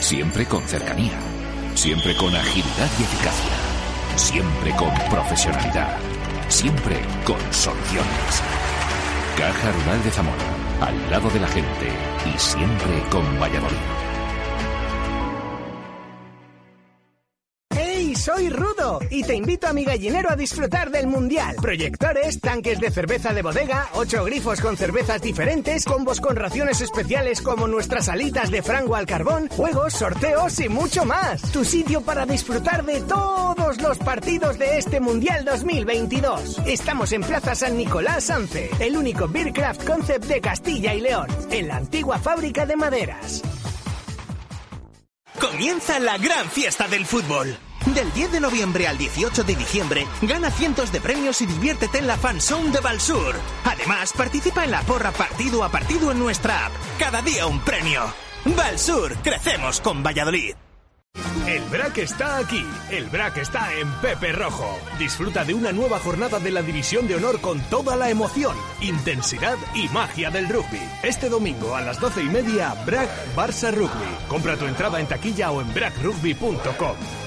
siempre con cercanía, siempre con agilidad y eficacia, siempre con profesionalidad, siempre con soluciones. Caja Rural de Zamora, al lado de la gente y siempre con Valladolid. Soy Rudo y te invito a mi gallinero a disfrutar del Mundial. Proyectores, tanques de cerveza de bodega, ocho grifos con cervezas diferentes, combos con raciones especiales como nuestras alitas de frango al carbón, juegos, sorteos y mucho más. Tu sitio para disfrutar de todos los partidos de este Mundial 2022. Estamos en Plaza San Nicolás Sanfe, el único Beercraft Concept de Castilla y León, en la antigua fábrica de maderas. Comienza la gran fiesta del fútbol. Del 10 de noviembre al 18 de diciembre, gana cientos de premios y diviértete en la Fanzone de Balsur. Además, participa en la porra partido a partido en nuestra app. Cada día un premio. Balsur, crecemos con Valladolid. El BRAC está aquí. El BRAC está en Pepe Rojo. Disfruta de una nueva jornada de la División de Honor con toda la emoción, intensidad y magia del rugby. Este domingo a las doce y media, BRAC Barça Rugby. Compra tu entrada en taquilla o en bracrugby.com.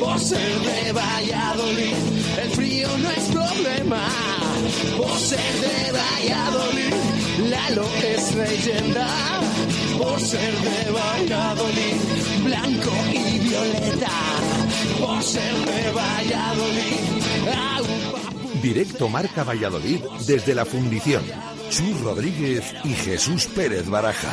por ser de Valladolid, el frío no es problema, por ser de Valladolid, Lalo es leyenda, por ser de Valladolid, blanco y violeta, por ser de Valladolid, Directo Marca Valladolid desde la fundición. Chus Rodríguez y Jesús Pérez Baraja.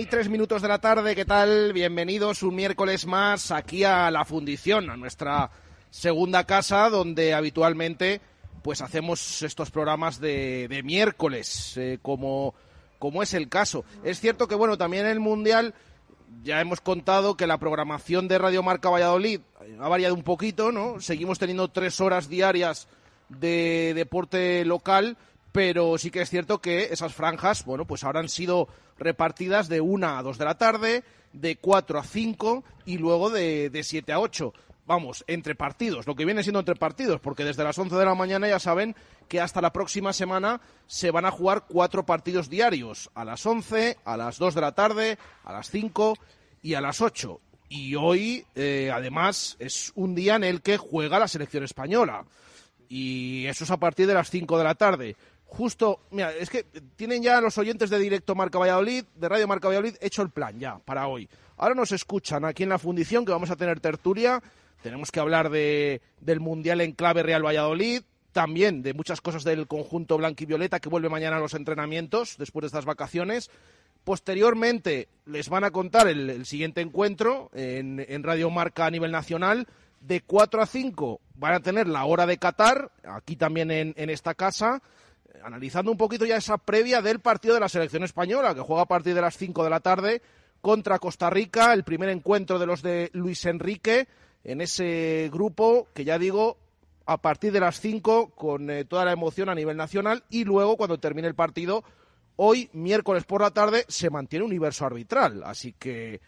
y tres minutos de la tarde, ¿qué tal? Bienvenidos un miércoles más aquí a la fundición, a nuestra segunda casa, donde habitualmente pues hacemos estos programas de, miércoles, eh, como, como es el caso. Es cierto que, bueno, también el Mundial ya hemos contado que la programación de Radio Marca Valladolid ha variado un poquito, ¿no? Seguimos teniendo tres horas diarias de deporte local, pero sí que es cierto que esas franjas, bueno, pues ahora han sido repartidas de una a dos de la tarde, de cuatro a cinco y luego de, de siete a ocho. Vamos, entre partidos, lo que viene siendo entre partidos, porque desde las once de la mañana ya saben que hasta la próxima semana se van a jugar cuatro partidos diarios, a las once, a las dos de la tarde, a las cinco y a las ocho. Y hoy, eh, además, es un día en el que juega la selección española. Y eso es a partir de las cinco de la tarde justo, mira, es que tienen ya los oyentes de Directo Marca Valladolid, de Radio Marca Valladolid, hecho el plan ya para hoy. Ahora nos escuchan aquí en la fundición que vamos a tener tertulia. Tenemos que hablar de, del Mundial en clave Real Valladolid, también de muchas cosas del conjunto blanco y violeta que vuelve mañana a los entrenamientos después de estas vacaciones. Posteriormente les van a contar el, siguiente encuentro en, en Radio Marca a nivel nacional. De 4 a 5 van a tener la hora de Qatar, aquí también en, en esta casa analizando un poquito ya esa previa del partido de la selección española, que juega a partir de las 5 de la tarde contra Costa Rica, el primer encuentro de los de Luis Enrique en ese grupo que ya digo a partir de las 5 con eh, toda la emoción a nivel nacional y luego cuando termine el partido hoy miércoles por la tarde se mantiene un universo arbitral, así que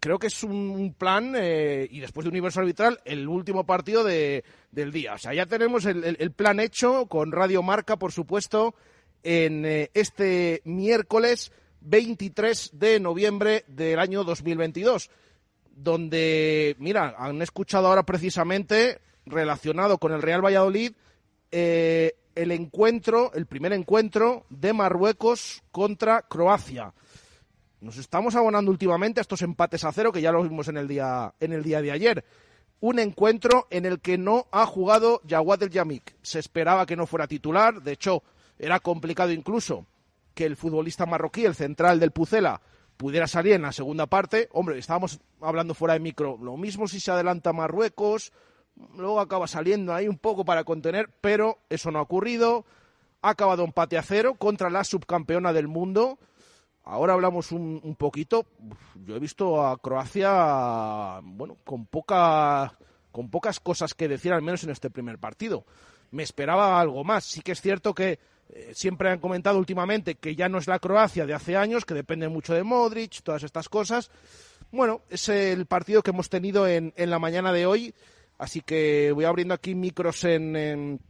creo que es un, plan eh, y después de universo arbitral el último partido de, del día. O sea, ya tenemos el, plan hecho con Radio Marca, por supuesto, en eh, este miércoles 23 de noviembre del año 2022, donde, mira, han escuchado ahora precisamente relacionado con el Real Valladolid eh, el encuentro, el primer encuentro de Marruecos contra Croacia. Nos estamos abonando últimamente a estos empates a cero que ya lo vimos en el día, en el día de ayer. Un encuentro en el que no ha jugado Jawad El Yamik. Se esperaba que no fuera titular, de hecho, era complicado incluso que el futbolista marroquí, el central del Pucela, pudiera salir en la segunda parte. Hombre, estábamos hablando fuera de micro. Lo mismo si se adelanta Marruecos, luego acaba saliendo ahí un poco para contener, pero eso no ha ocurrido. Ha acabado empate a cero contra la subcampeona del mundo. Ahora hablamos un, poquito. Yo he visto a Croacia, bueno, con poca, con pocas cosas que decir, al menos en este primer partido. Me esperaba algo más. Sí que es cierto que eh, siempre han comentado últimamente que ya no es la Croacia de hace años, que depende mucho de Modric, todas estas cosas. Bueno, es el partido que hemos tenido en, en la mañana de hoy. Así que voy abriendo aquí micros en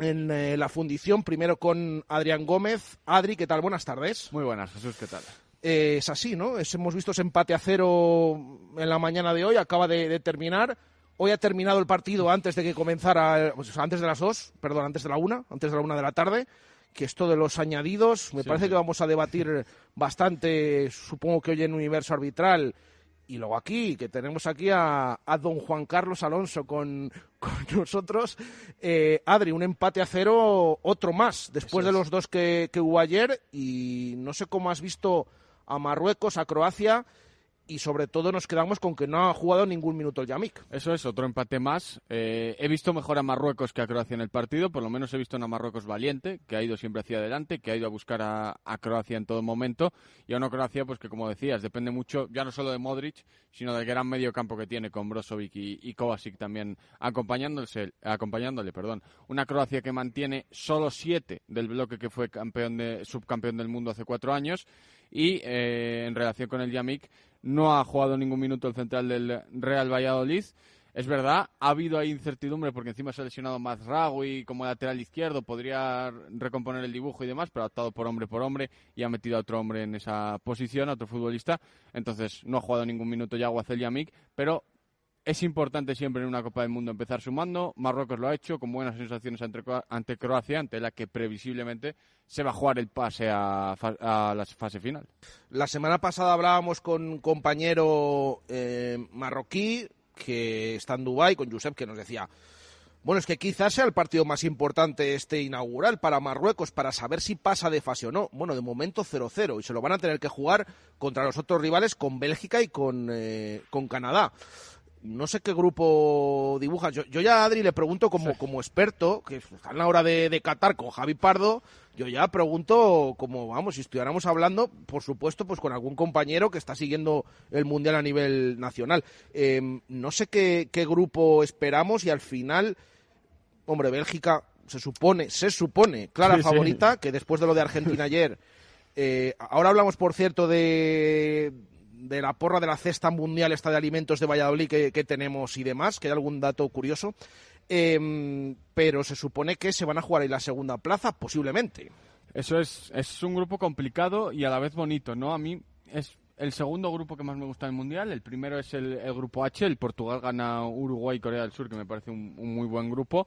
eh, la fundición, primero con Adrián Gómez. Adri, ¿qué tal? Buenas tardes. Muy buenas, Jesús, ¿qué tal? Eh, es así, ¿no? hemos visto ese empate a cero en la mañana de hoy, acaba de, terminar. Hoy ha terminado el partido antes de que comenzara, pues, antes de las dos, perdón, antes de la una, antes de la una de la tarde. Que esto de los añadidos, me parece que vamos a debatir bastante, supongo que hoy en Universo Arbitral, y luego aquí, que tenemos aquí a, don Juan Carlos Alonso con, nosotros. Eh, Adri, un empate a cero, otro más, después de los dos que, que hubo ayer. Y no sé cómo has visto a Marruecos, a Croacia y sobre todo nos quedamos con que no ha jugado ningún minuto el Yamik. Eso es, otro empate más. Eh, he visto mejor a Marruecos que a Croacia en el partido, por lo menos he visto a Marruecos valiente, que ha ido siempre hacia adelante, que ha ido a buscar a, Croacia en todo momento, y a una Croacia pues que como decías, depende mucho ya no solo de Modric, sino del gran medio campo que tiene con Brozovic y, Kovacic también acompañándose, acompañándole. Perdón. Una Croacia que mantiene solo siete del bloque que fue campeón de, subcampeón del mundo hace cuatro años, y eh, en relación con el Yamik, no ha jugado ningún minuto el central del Real Valladolid. Es verdad, ha habido ahí incertidumbre porque encima se ha lesionado y como lateral izquierdo, podría recomponer el dibujo y demás, pero ha optado por hombre por hombre y ha metido a otro hombre en esa posición, a otro futbolista. Entonces no ha jugado ningún minuto ya Guacel Yamik, pero es importante siempre en una Copa del Mundo empezar sumando. Marruecos lo ha hecho con buenas sensaciones ante, Croacia, ante la que previsiblemente se va a jugar el pase a, la fase final. La semana pasada hablábamos con un compañero eh, marroquí que está en Dubái, con Josep, que nos decía, bueno, es que quizás sea el partido más importante este inaugural para Marruecos, para saber si pasa de fase o no. Bueno, de momento 0-0 y se lo van a tener que jugar contra los otros rivales, con Bélgica y con, eh, con Canadá. No sé qué grupo dibuja. Yo, yo ya a Adri le pregunto como, como experto, que está en la hora de, de Qatar con Javi Pardo, yo ya pregunto como, vamos, si estuviéramos hablando, por supuesto, pues con algún compañero que está siguiendo el Mundial a nivel nacional. Eh, no sé qué, qué grupo esperamos y al final, hombre, Bélgica se supone, se supone, clara Sí, sí. favorita, que después de lo de Argentina ayer, eh, ahora hablamos, por cierto, de, de la porra de la cesta mundial esta de alimentos de Valladolid que, tenemos y demás, que hay algún dato curioso. Em, pero se supone que se van a jugar ahí la segunda plaza, posiblemente. Eso es, es un grupo complicado y a la vez bonito, ¿no? A mí es el segundo grupo que más me gusta del Mundial. El primero es el, el grupo H, el Portugal gana Uruguay y Corea del Sur, que me parece un, un muy buen grupo,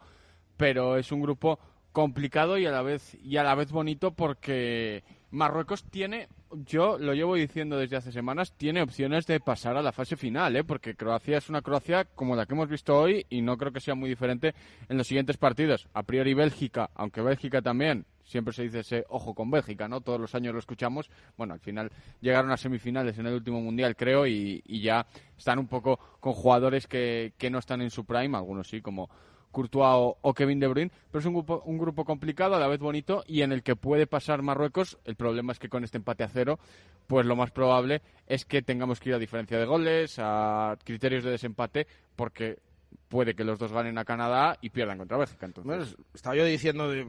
pero es un grupo complicado y a la vez y a la vez bonito porque Marruecos tiene, yo lo llevo diciendo desde hace semanas, tiene opciones de pasar a la fase final, ¿eh? porque Croacia es una Croacia como la que hemos visto hoy y no creo que sea muy diferente en los siguientes partidos. A priori Bélgica, aunque Bélgica también, siempre se dice ese ojo con Bélgica, ¿no? Todos los años lo escuchamos. Bueno, al final llegaron a semifinales en el último mundial, creo, y, y ya están un poco con jugadores que, que no están en su prime, algunos sí, como Courtois o, o Kevin De Bruyne, pero es un grupo, un grupo complicado, a la vez bonito, y en el que puede pasar Marruecos. El problema es que con este empate a cero, pues lo más probable es que tengamos que ir a diferencia de goles, a criterios de desempate, porque puede que los dos ganen a Canadá y pierdan contra Bélgica. Entonces, estaba yo diciendo, de-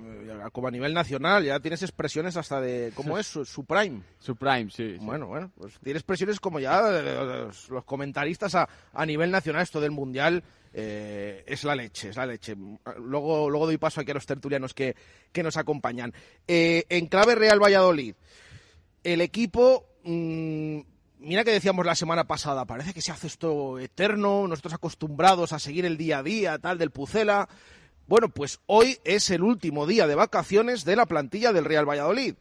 como a nivel nacional, ya tienes expresiones hasta de, ¿cómo es? Su, su prime. su prime, sí. sí. Bueno, bueno, pues tiene expresiones como ya eh, los, los comentaristas a, a nivel nacional, esto del Mundial eh, es la leche, es la leche. Luego, luego doy paso aquí a los tertulianos que, que nos acompañan. Eh, en clave Real Valladolid, el equipo, mm, mira que decíamos la semana pasada, parece que se hace esto eterno, nosotros acostumbrados a seguir el día a día, tal, del Pucela. Bueno, pues hoy es el último día de vacaciones de la plantilla del Real Valladolid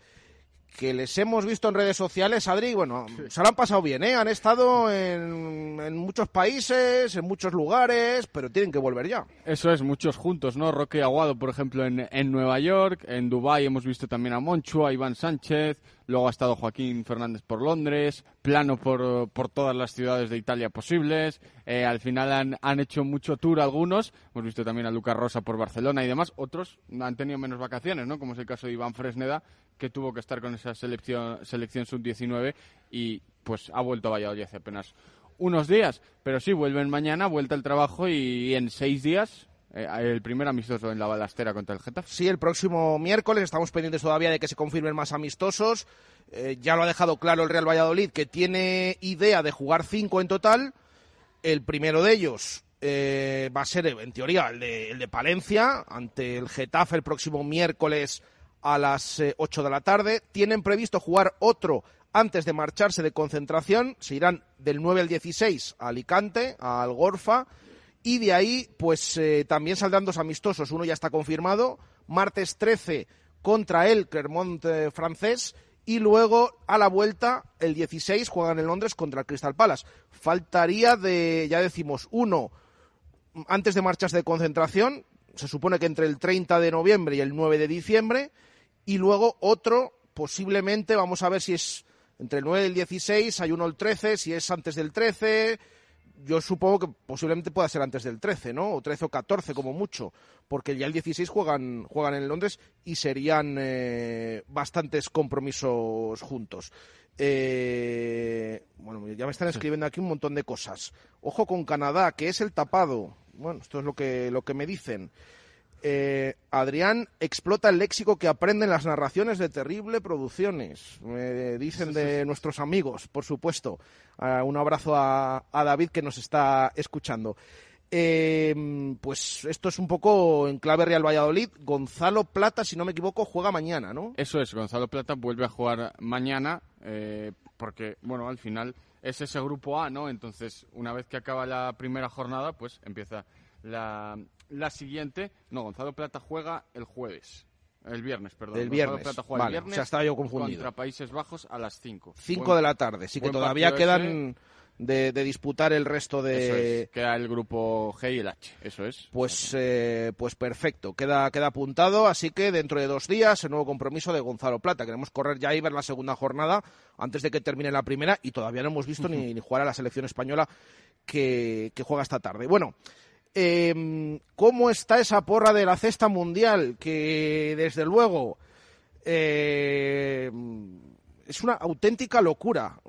que les hemos visto en redes sociales, Adri, bueno, se lo han pasado bien, ¿eh? Han estado en, en muchos países, en muchos lugares, pero tienen que volver ya. Eso es, muchos juntos, ¿no? Roque Aguado, por ejemplo, en, en Nueva York, en Dubái hemos visto también a Monchu, a Iván Sánchez, luego ha estado Joaquín Fernández por Londres, plano por, por todas las ciudades de Italia posibles, eh, al final han, han hecho mucho tour algunos, hemos visto también a Lucas Rosa por Barcelona y demás, otros han tenido menos vacaciones, ¿no? Como es el caso de Iván Fresneda, que tuvo que estar con esa selección, selección sub-19 y pues ha vuelto a Valladolid hace apenas unos días, pero sí, vuelven mañana, vuelta al trabajo y en seis días eh, el primer amistoso en la balastera contra el Getafe. Sí, el próximo miércoles estamos pendientes todavía de que se confirmen más amistosos. Eh, ya lo ha dejado claro el Real Valladolid, que tiene idea de jugar cinco en total. El primero de ellos eh, va a ser, en teoría, el de, el de Palencia, ante el Getafe el próximo miércoles a las eh, 8 de la tarde. Tienen previsto jugar otro antes de marcharse de concentración. Se irán del 9 al 16 a Alicante, a Algorfa. Y de ahí, pues eh, también saldrán dos amistosos. Uno ya está confirmado. Martes 13 contra el Clermont eh, francés. Y luego, a la vuelta, el 16, juegan en Londres contra el Crystal Palace. Faltaría de, ya decimos, uno antes de marchas de concentración, se supone que entre el 30 de noviembre y el 9 de diciembre, y luego otro, posiblemente, vamos a ver si es entre el 9 y el 16, hay uno el 13, si es antes del 13, yo supongo que posiblemente pueda ser antes del 13, ¿no? O 13 o 14 como mucho, porque ya el 16 juegan, juegan en Londres y serían eh, bastantes compromisos juntos. Eh, bueno, ya me están escribiendo aquí un montón de cosas. Ojo con Canadá, que es el tapado. Bueno, esto es lo que, lo que me dicen. Eh, Adrián explota el léxico que aprenden las narraciones de Terrible Producciones, me dicen de nuestros amigos, por supuesto. Ah, un abrazo a, a David que nos está escuchando. Eh, pues esto es un poco en clave Real Valladolid. Gonzalo Plata, si no me equivoco, juega mañana, ¿no? Eso es, Gonzalo Plata vuelve a jugar mañana eh, porque, bueno, al final es ese grupo A, ¿no? Entonces, una vez que acaba la primera jornada, pues empieza la, la siguiente. No, Gonzalo Plata juega el jueves. El viernes, perdón. El viernes. Plata juega Vale, el viernes o sea, estaba yo confundido. Contra Países Bajos a las 5. 5 de la tarde, sí que todavía quedan de, de disputar el resto de... Es, queda el grupo G y el H, eso es. Pues, eh, pues perfecto, queda, queda apuntado, así que dentro de dos días el nuevo compromiso de Gonzalo Plata. Queremos correr ya y ver la segunda jornada antes de que termine la primera y todavía no hemos visto ni, ni jugar a la selección española que, que juega esta tarde. Bueno, eh, ¿cómo está esa porra de la cesta mundial? Que desde luego eh, es una auténtica locura.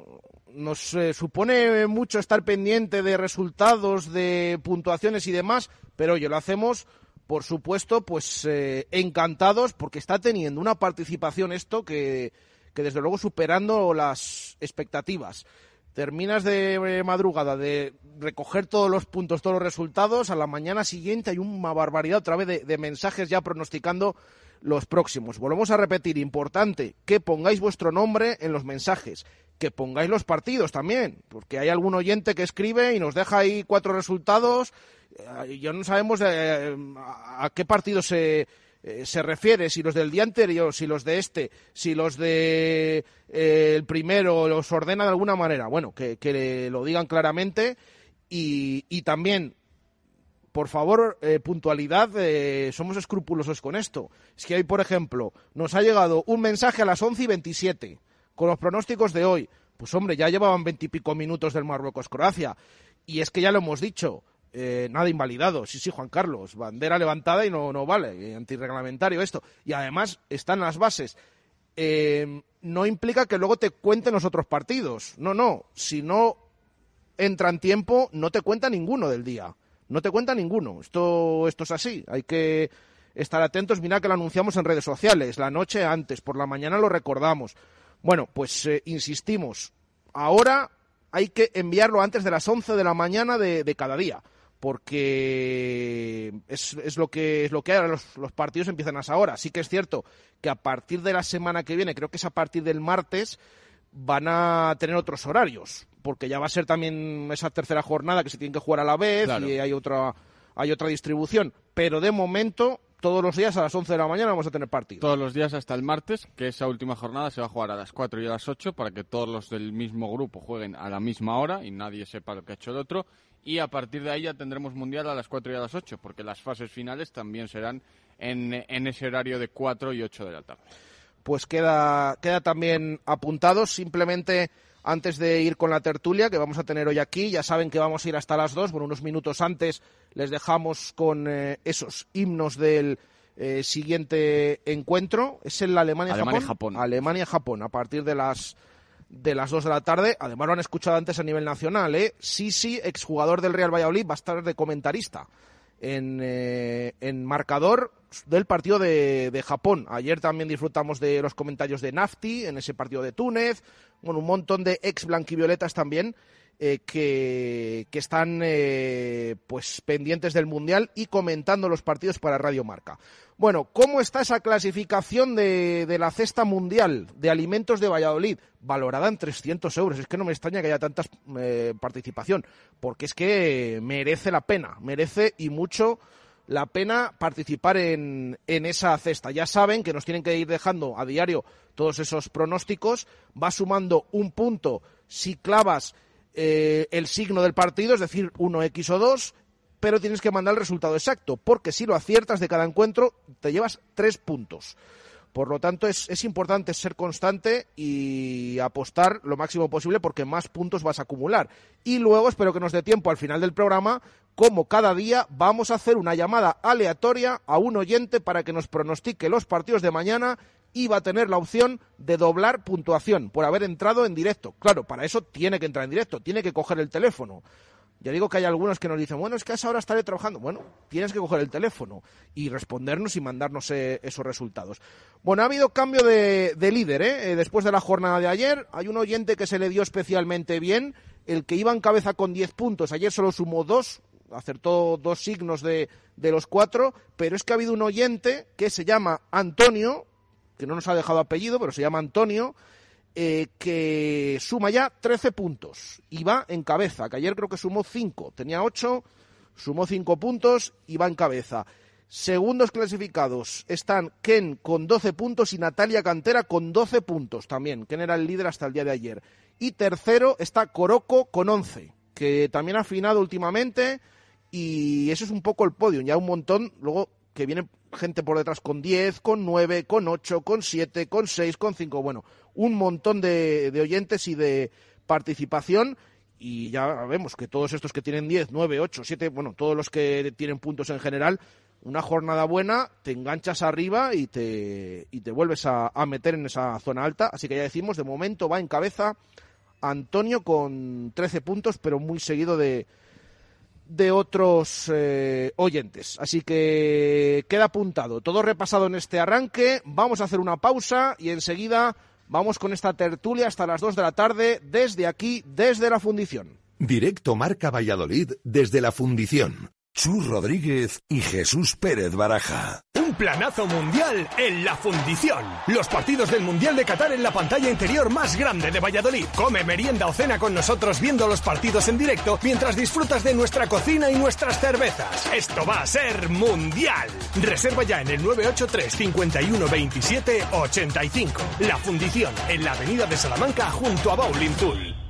Nos eh, supone mucho estar pendiente de resultados, de puntuaciones y demás, pero oye, lo hacemos, por supuesto, pues eh, encantados porque está teniendo una participación esto que, que desde luego superando las expectativas terminas de eh, madrugada de recoger todos los puntos, todos los resultados, a la mañana siguiente hay una barbaridad otra vez de, mensajes ya pronosticando los próximos. Volvemos a repetir, importante, que pongáis vuestro nombre en los mensajes, que pongáis los partidos también, porque hay algún oyente que escribe y nos deja ahí cuatro resultados, y ya no sabemos eh, a qué partido se, eh, se refiere, si los del día anterior, si los de este, si los de eh, el primero los ordena de alguna manera. Bueno, que, lo digan claramente y, también por favor, eh, puntualidad, somos escrupulosos con esto. Es que hoy, por ejemplo, nos ha llegado un mensaje a las 11 y 27 con los pronósticos de hoy. Pues hombre, ya llevaban veintipico minutos del Marruecos-Croacia. Y es que ya lo hemos dicho, eh, nada invalidado. Sí, sí, Juan Carlos, bandera levantada y no, no vale, antirreglamentario esto. Y además están las bases. Eh, no implica que luego te cuenten los otros partidos. No, no. Si no entra en tiempo, no te cuenta ninguno del día. No te cuenta ninguno. Esto, esto es así. Hay que estar atentos. Mira que lo anunciamos en redes sociales, la noche antes, por la mañana lo recordamos. Bueno, pues eh, insistimos. Ahora hay que enviarlo antes de las 11 de la mañana de, de cada día porque es, es, lo que es lo que ahora los, los, partidos empiezan a esa hora. Sí que es cierto que a partir de la semana que viene, creo que es a partir del martes, van a tener otros horarios, porque ya va a ser también esa tercera jornada que se tiene que jugar a la vez claro. y hay otra hay otra distribución, pero de momento todos los días a las 11 de la mañana vamos a tener partido. Todos los días hasta el martes, que esa última jornada se va a jugar a las 4 y a las 8 para que todos los del mismo grupo jueguen a la misma hora y nadie sepa lo que ha hecho el otro y a partir de ahí ya tendremos mundial a las 4 y a las 8, porque las fases finales también serán en, en ese horario de 4 y 8 de la tarde. Pues queda, queda también apuntado, simplemente antes de ir con la tertulia que vamos a tener hoy aquí, ya saben que vamos a ir hasta las 2, bueno, unos minutos antes les dejamos con eh, esos himnos del eh, siguiente encuentro, es el Alemania-Japón. Alemania-Japón. Alemania-Japón, a partir de las de las 2 de la tarde. Además lo han escuchado antes a nivel nacional, ¿eh? Sisi, exjugador del Real Valladolid, va a estar de comentarista en, eh, en marcador del partido de, de, Japón. Ayer también disfrutamos de los comentarios de Nafti en ese partido de Túnez. Bueno, un montón de ex blanquivioletas también eh, que, que, están eh, pues pendientes del Mundial y comentando los partidos para Radio Marca. Bueno, ¿cómo está esa clasificación de, de, la cesta mundial de alimentos de Valladolid? Valorada en 300 euros. Es que no me extraña que haya tanta eh, participación, porque es que merece la pena, merece y mucho la pena participar en, en, esa cesta. Ya saben que nos tienen que ir dejando a diario todos esos pronósticos. Va sumando un punto si clavas eh, el signo del partido, es decir, 1X o 2, pero tienes que mandar el resultado exacto, porque si lo aciertas de cada encuentro, te llevas tres puntos. Por lo tanto, es, es, importante ser constante y apostar lo máximo posible porque más puntos vas a acumular. Y luego, espero que nos dé tiempo al final del programa, como cada día, vamos a hacer una llamada aleatoria a un oyente para que nos pronostique los partidos de mañana y va a tener la opción de doblar puntuación por haber entrado en directo. Claro, para eso tiene que entrar en directo, tiene que coger el teléfono. Ya digo que hay algunos que nos dicen, bueno, es que a esa hora estaré trabajando. Bueno, tienes que coger el teléfono y respondernos y mandarnos eh, esos resultados. Bueno, ha habido cambio de, de líder, ¿eh? Después de la jornada de ayer, hay un oyente que se le dio especialmente bien, el que iba en cabeza con 10 puntos, ayer solo sumó dos, acertó dos signos de, de los cuatro, pero es que ha habido un oyente que se llama Antonio, que no nos ha dejado apellido, pero se llama Antonio, eh, que suma ya 13 puntos y va en cabeza, que ayer creo que sumó 5, tenía 8, sumó 5 puntos y va en cabeza. Segundos clasificados están Ken con 12 puntos y Natalia Cantera con 12 puntos también. Ken era el líder hasta el día de ayer. Y tercero está Coroco con 11, que también ha afinado últimamente y eso es un poco el podio. Ya un montón, luego que viene gente por detrás con 10, con 9, con 8, con 7, con 6, con 5. Bueno, un montón de, de oyentes y de participación y ya vemos que todos estos que tienen 10, 9, 8, 7, bueno, todos los que tienen puntos en general, una jornada buena, te enganchas arriba y te, y te vuelves a, meter en esa zona alta. Así que ya decimos, de momento va en cabeza Antonio con 13 puntos, pero muy seguido de, de otros eh, oyentes. Así que queda apuntado, todo repasado en este arranque. Vamos a hacer una pausa y enseguida vamos con esta tertulia hasta las 2 de la tarde desde aquí, desde la fundición. Directo Marca Valladolid desde la fundición. Chus Rodríguez y Jesús Pérez Baraja. Un planazo mundial en la fundición. Los partidos del Mundial de Qatar en la pantalla interior más grande de Valladolid. Come merienda o cena con nosotros viendo los partidos en directo mientras disfrutas de nuestra cocina y nuestras cervezas. Esto va a ser mundial. Reserva ya en el 983 51 27 85. La fundición en la avenida de Salamanca junto a Bowling Tool.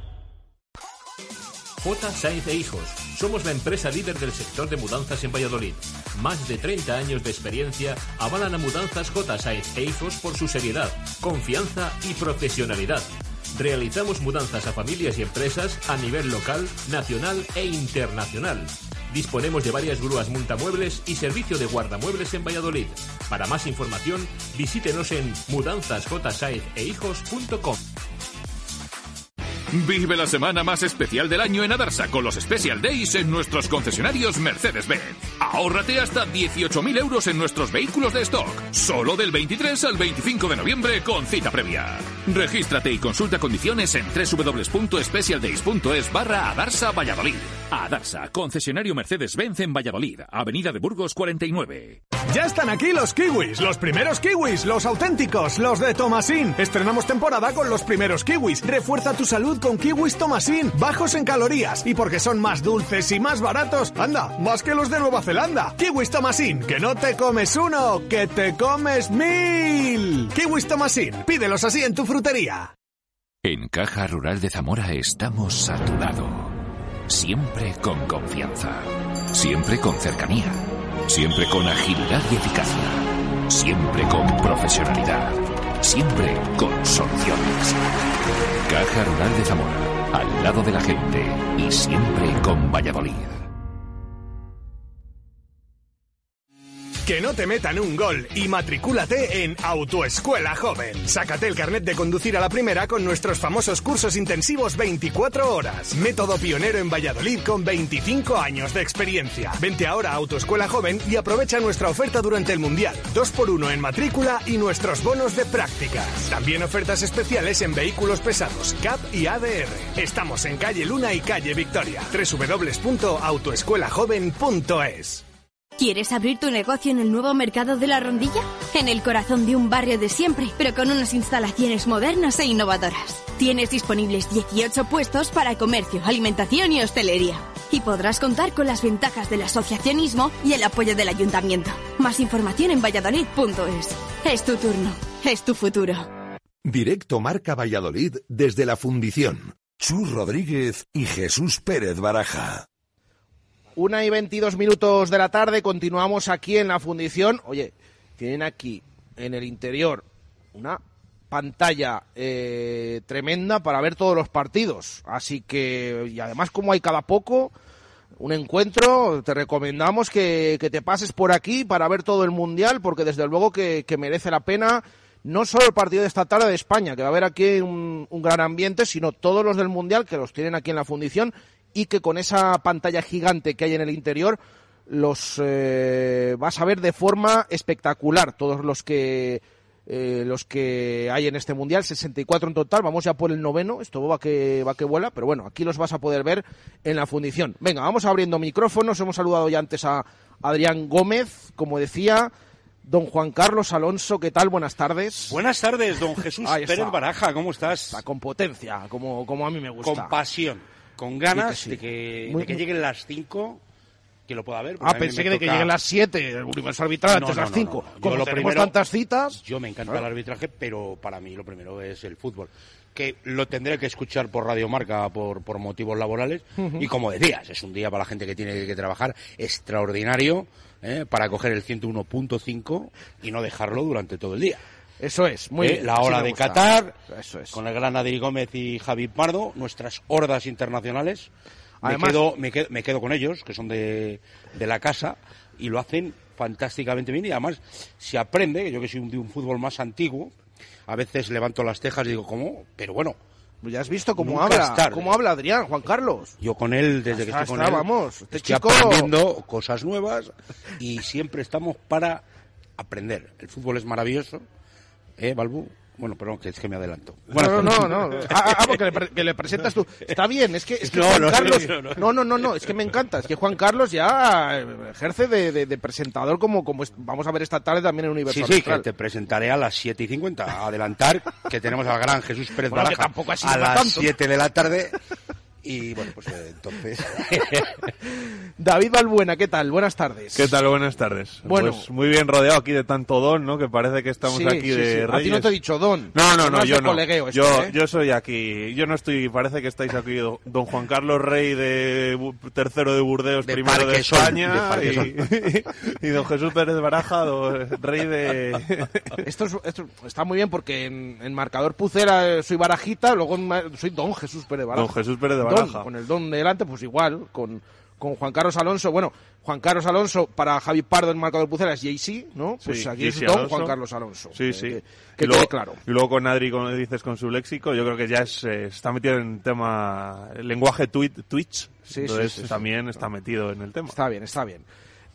J. Sainz e Hijos. Somos la empresa líder del sector de mudanzas en Valladolid. Más de 30 años de experiencia avalan a Mudanzas J. Sainz e Hijos por su seriedad, confianza y profesionalidad. Realizamos mudanzas a familias y empresas a nivel local, nacional e internacional. Disponemos de varias grúas multamuebles y servicio de guardamuebles en Valladolid. Para más información, visítenos en mudanzasjsainzehijos.com. Vive la semana más especial del año en Adarsa con los Special Days en nuestros concesionarios Mercedes-Benz. Ahórrate hasta 18.000 euros en nuestros vehículos de stock. Solo del 23 al 25 de noviembre con cita previa. Regístrate y consulta condiciones en www.specialdays.es barra Adarsa Valladolid. Adarsa, concesionario Mercedes-Benz en Valladolid, Avenida de Burgos 49. Ya están aquí los kiwis, los primeros kiwis, los auténticos, los de Tomasín. Estrenamos temporada con los primeros kiwis. Refuerza tu salud con kiwis Tomasín, bajos en calorías y porque son más dulces y más baratos. Anda, más que los de Nueva Zelanda. Kiwis Tomasín, que no te comes uno, que te comes mil. Kiwis Tomasín, pídelos así en tu frutería. En Caja Rural de Zamora estamos a tu lado. Siempre con confianza. Siempre con cercanía. Siempre con agilidad y eficacia. Siempre con profesionalidad. Siempre con soluciones. Caja Rural de Zamora. Al lado de la gente. Y siempre con Valladolid. Que no te metan un gol y matricúlate en Autoescuela Joven. Sácate el carnet de conducir a la primera con nuestros famosos cursos intensivos 24 horas. Método pionero en Valladolid con 25 años de experiencia. Vente ahora a Autoescuela Joven y aprovecha nuestra oferta durante el Mundial. 2x1 en matrícula y nuestros bonos de prácticas. También ofertas especiales en vehículos pesados, CAP y ADR. Estamos en calle Luna y calle Victoria. www.autoescuelajoven.es ¿Quieres abrir tu negocio en el nuevo mercado de la Rondilla? En el corazón de un barrio de siempre, pero con unas instalaciones modernas e innovadoras. Tienes disponibles 18 puestos para comercio, alimentación y hostelería. Y podrás contar con las ventajas del asociacionismo y el apoyo del ayuntamiento. Más información en valladolid.es. Es tu turno, es tu futuro. Directo Marca Valladolid desde la fundición. Chus Rodríguez y Jesús Pérez Baraja. Una y 22 minutos de la tarde, continuamos aquí en la fundición. Oye, tienen aquí en el interior una pantalla eh, tremenda para ver todos los partidos. Así que, y además como hay cada poco un encuentro, te recomendamos que, que te pases por aquí para ver todo el Mundial, porque desde luego que, que merece la pena no solo el partido de esta tarde de España, que va a haber aquí un, un, gran ambiente, sino todos los del Mundial, que los tienen aquí en la fundición, y que con esa pantalla gigante que hay en el interior los eh, vas a ver de forma espectacular todos los que eh, los que hay en este mundial 64 en total vamos ya por el noveno esto va que va que vuela pero bueno aquí los vas a poder ver en la fundición venga vamos abriendo micrófonos hemos saludado ya antes a Adrián Gómez como decía Don Juan Carlos Alonso, ¿qué tal? Buenas tardes. Buenas tardes, don Jesús Pérez Baraja, ¿cómo estás? Está con potencia, como, como a mí me gusta. Con pasión con ganas sí. de, que, Muy, de que lleguen las 5 que lo pueda ver. Ah, pensé que de que lleguen las 7, el universo arbitral no, antes no, las 5. No, Como lo tenemos primero, tantas citas... Yo me encanta el arbitraje, pero para mí lo primero es el fútbol. Que lo tendré que escuchar por Radio Marca por, por motivos laborales. Uh -huh. Y como decías, es un día para la gente que tiene que trabajar extraordinario ¿eh? para coger el 101.5 y no dejarlo durante todo el día. Eso es, muy Eh, bien. La hora me de. Qatar, Eso es. con el gran Adri Gómez y Javi Pardo, nuestras hordas internacionales. Me, Además- quedo, me, quedo, me quedo con ellos, que son de, de la casa, y lo hacen fantásticamente bien. Y además se aprende, yo que soy un- de un fútbol más antiguo, a veces levanto las tejas y digo, ¿cómo? Pero bueno, ya has visto cómo Nunca habla, cómo habla Adrián, Juan Carlos. yo con él, desde que estoy con él, vamos, este estoy chico- aprendiendo cosas nuevas y siempre estamos para aprender. El fútbol es maravilloso, ¿eh, Balbu? Bueno, perdón, que es que me adelanto. No, no, no, no. Ah, ah, porque le, pre- que le presentas tú. Está bien, es que, es que No, Juan no, Carlos. no, no. No, no, es que me encanta. Es que Juan Carlos ya eh, ejerce de, de- de presentador como, como es- vamos a ver esta tarde también en Universo Sí, sí, que te presentaré a las 7 y 50. Adelantar, que tenemos al gran Jesús Pérez Bueno, Baraja a las tanto. 7 de la tarde. Y bueno, pues eh, entonces. David Balbuena, ¿qué tal? Buenas tardes. ¿Qué tal? Buenas tardes. Bueno. Pues muy bien rodeado aquí de tanto don, ¿no? Que parece que estamos Sí, aquí sí, de sí. A ti reyes. no te he dicho don. No, no, no, yo no. colegueo esto, yo, ¿eh? yo soy aquí. Yo no estoy. Parece que estáis aquí do- don Juan Carlos Rey de tercero de Burdeos, De primero de España, de y, y don Jesús Pérez Baraja, rey de. Esto, es- esto está muy bien porque en, en marcador Pucera eh, soy Barajita, luego en soy Don Jesús Pérez Baraja. Don Jesús Pérez de Don, con el Don delante, pues igual, con, con Juan Carlos Alonso. Bueno, Juan Carlos Alonso para Javi Pardo en marcador Pucera es JC, ¿no? Pues Sí, aquí es Don. Juan Carlos Alonso. Sí, Que- sí. Que, luego, quede claro. y luego con Adri, como dices, con su léxico, yo creo que ya es, eh, está metido en tema el lenguaje tweet, Twitch. Sí, sí, entonces sí, sí. también está metido en el tema. Está bien, está bien.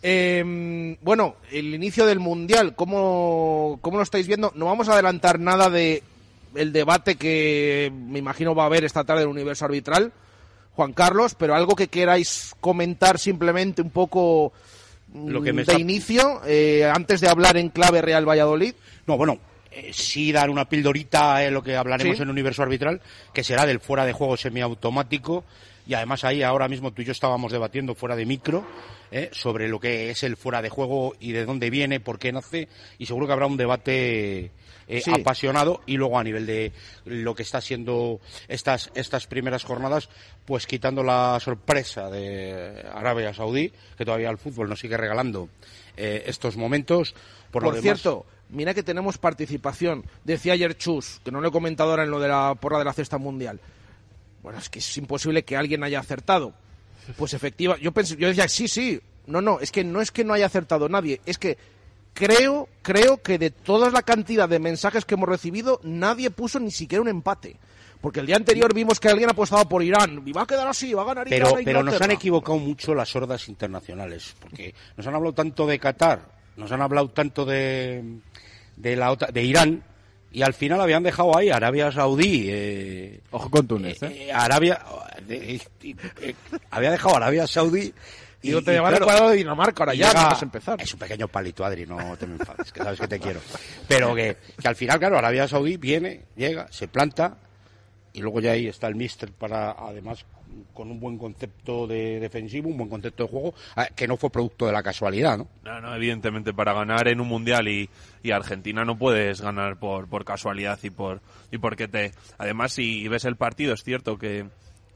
Eh, bueno, el inicio del Mundial, ¿cómo, ¿cómo lo estáis viendo? No vamos a adelantar nada de el debate que me imagino va a haber esta tarde en el universo arbitral, Juan Carlos, pero algo que queráis comentar simplemente un poco mm, Lo que me de está- inicio, eh, antes de hablar en clave Real Valladolid. No, bueno, eh, sí dar una pildorita en lo que hablaremos Sí. en Universo Arbitral, que será del fuera de juego semiautomático. Y además ahí ahora mismo tú y yo estábamos debatiendo fuera de micro eh, sobre lo que es el fuera de juego y de dónde viene, por qué nace. Y seguro que habrá un debate eh, Sí. apasionado. Y luego a nivel de lo que está siendo estas, estas primeras jornadas, pues quitando la sorpresa de Arabia Saudí, que todavía el fútbol nos sigue regalando eh, estos momentos. Por, Por, lo demás- cierto, mira que tenemos participación. Decía ayer Chus, que no lo he comentado ahora en lo de la porra de la cesta mundial. Bueno, es que es imposible que alguien haya acertado. Pues efectiva, yo pensé, yo decía, sí, sí. No, no, es que no es que no haya acertado nadie, es que creo, creo que de toda la cantidad de mensajes que hemos recibido, nadie puso ni siquiera un empate. Porque el día anterior vimos que alguien apostaba por Irán. Y va a quedar así, va a ganar pero, Irán. a pero nos han equivocado mucho las hordas internacionales, porque nos han hablado tanto de Qatar, nos han hablado tanto de, de, la, de Irán, y al final habían dejado ahí Arabia Saudí. eh, Ojo con Túnez, ¿eh? eh, Arabia. eh, eh, eh, había dejado Arabia Saudí. Y, Digo, te y llevan claro, el cuadro de Dinamarca ahora y ya, vas a empezar. Es un pequeño palito, Adri, no te me enfades, que sabes que te quiero. Pero que, que al final, claro, Arabia Saudí viene, llega, se planta, y luego ya ahí está el míster para, además, con un buen concepto de defensivo, un buen concepto de juego, ah, que no fue producto de la casualidad, ¿no? No, no, evidentemente para ganar en un mundial y, Argentina no puedes ganar por, por casualidad y por y porque te además si ves el partido es cierto que,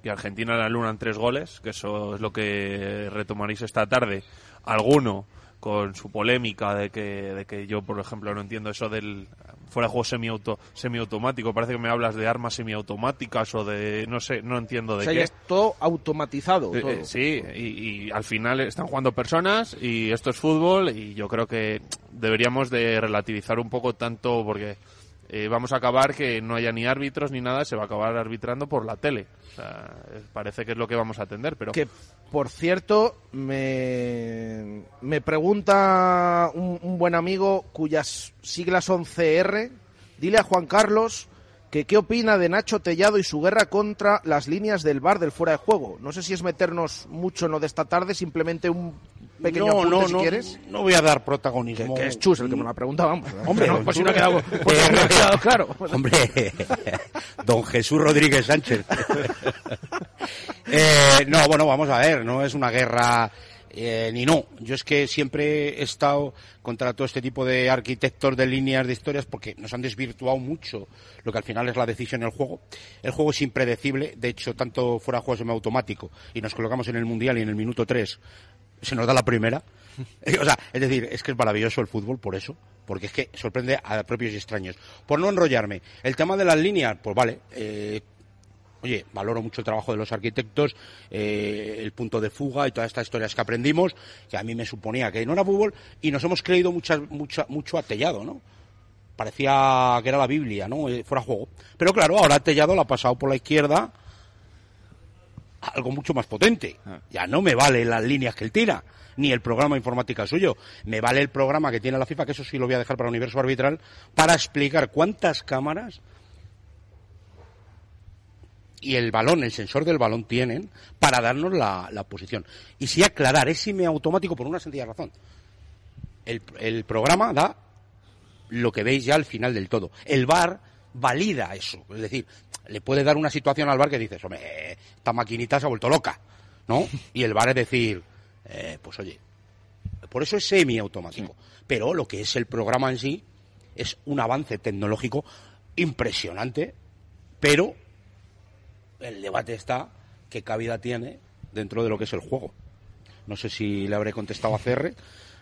que Argentina le alunan tres goles que eso es lo que retomaréis esta tarde alguno con su polémica de que, de que yo por ejemplo no entiendo eso del fuera de juego semiauto, semiautomático parece que me hablas de armas semiautomáticas o de no sé no entiendo O de sea, qué ya es todo automatizado. eh, todo. eh, sí, y, y al final están jugando personas y esto es fútbol y yo creo que deberíamos de relativizar un poco tanto porque eh, vamos a acabar que no haya ni árbitros ni nada, se va a acabar arbitrando por la tele. O sea, parece que es lo que vamos a atender, pero Que, por cierto, me, me pregunta un, un buen amigo cuyas siglas son CR. Dile a Juan Carlos que qué opina de Nacho Tellado y su guerra contra las líneas del bar del fuera de juego. No sé si es meternos mucho en lo de esta tarde, simplemente un pequeño no, apunte no, si no, quieres. no voy a dar protagonismo. Que, que es Chus el que me la pregunta, vamos. Hombre, no, pues si no ha quedado, pues si no ha quedado claro. Hombre, don Jesús Rodríguez Sánchez. Eh, no, bueno, vamos a ver, no es una guerra eh, ni no. Yo es que siempre he estado contra todo este tipo de arquitectos de líneas de historias porque nos han desvirtuado mucho lo que al final es la decisión en el juego. El juego es impredecible, de hecho, tanto fuera de juego semiautomático y nos colocamos en el Mundial y en el minuto 3 se nos da la primera. o sea, es decir, es que es maravilloso el fútbol por eso, porque es que sorprende a propios y extraños. Por no enrollarme, el tema de las líneas, pues vale, eh, oye, valoro mucho el trabajo de los arquitectos, eh, el punto de fuga y todas estas historias que aprendimos, que a mí me suponía que no era fútbol, y nos hemos creído mucha, mucha, mucho atellado, ¿no? Parecía que era la Biblia, ¿no? Eh, fuera juego. Pero claro, ahora Tellado lo ha pasado por la izquierda algo mucho más potente. Ya no me vale las líneas que él tira, ni el programa informática suyo. Me vale el programa que tiene la FIFA, que eso sí lo voy a dejar para el universo arbitral, para explicar cuántas cámaras y el balón, el sensor del balón tienen para darnos la, la posición. Y sí aclarar, es automático por una sencilla razón. El, el programa da lo que veis ya al final del todo. El VAR valida eso. Es decir, le puede dar una situación al VAR que dices, hombre, esta maquinita se ha vuelto loca, ¿no? Y el VAR es decir, eh, pues oye, por eso es semiautomático. Pero lo que es el programa en sí es un avance tecnológico impresionante, pero el debate está qué cabida tiene dentro de lo que es el juego. No sé si le habré contestado a Cerre,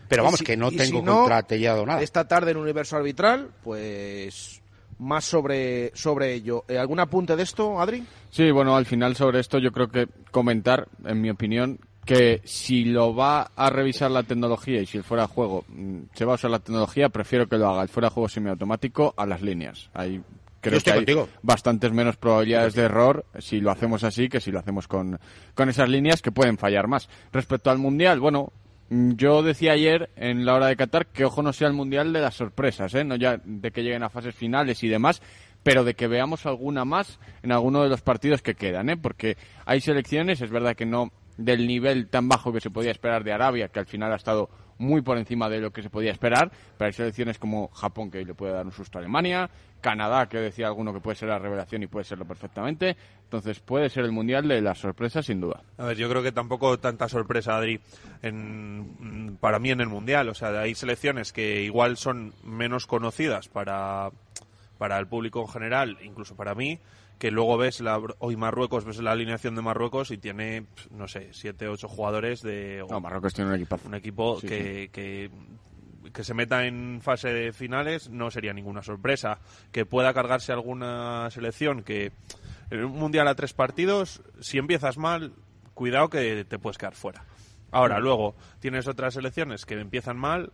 pero vamos, que no tengo contratellado nada. Esta tarde en Universo Arbitral, pues más sobre, sobre ello. Eh, ¿Algún apunte de esto, Adri? Sí, bueno, al final sobre esto yo creo que comentar, en mi opinión, que si lo va a revisar la tecnología y si el fuera de juego mm, se va a usar la tecnología, prefiero que lo haga el fuera de juego semiautomático a las líneas. Hay creo que hay bastantes menos probabilidades de error si lo hacemos así que si lo hacemos con, con esas líneas que pueden fallar más. Respecto al Mundial, bueno, yo decía ayer en la hora de Qatar que ojo no sea el mundial de las sorpresas, ¿eh? no ya de que lleguen a fases finales y demás, pero de que veamos alguna más en alguno de los partidos que quedan, ¿eh? porque hay selecciones, es verdad que no del nivel tan bajo que se podía esperar de Arabia, que al final ha estado muy por encima de lo que se podía esperar, pero hay selecciones como Japón que le puede dar un susto a Alemania, Canadá que decía alguno que puede ser la revelación y puede serlo perfectamente, entonces puede ser el mundial de las sorpresas sin duda. A ver, yo creo que tampoco tanta sorpresa, Adri, en, para mí en el mundial, o sea, hay selecciones que igual son menos conocidas para, para el público en general, incluso para mí, que luego ves la, hoy Marruecos, ves la alineación de Marruecos y tiene, no sé, siete, ocho jugadores de... No, Marruecos tiene un equipo. Un equipo que, que, que se meta en fase de finales no sería ninguna sorpresa. Que pueda cargarse alguna selección que en un mundial a tres partidos, si empiezas mal, cuidado que te puedes quedar fuera. Ahora, luego, tienes otras selecciones que empiezan mal,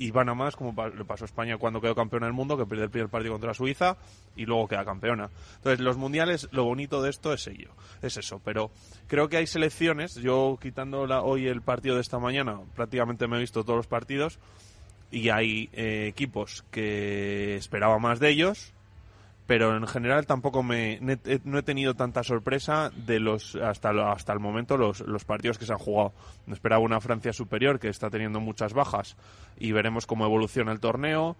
y van a más, como le pasó a España cuando quedó campeona del mundo, que pierde el primer partido contra Suiza y luego queda campeona. Entonces, los mundiales, lo bonito de esto es ello, es eso. Pero creo que hay selecciones, yo quitando hoy el partido de esta mañana, prácticamente me he visto todos los partidos, y hay eh, equipos que esperaba más de ellos, pero en general tampoco me no he tenido tanta sorpresa de los hasta hasta el momento los, los partidos que se han jugado. Me esperaba una Francia superior que está teniendo muchas bajas y veremos cómo evoluciona el torneo.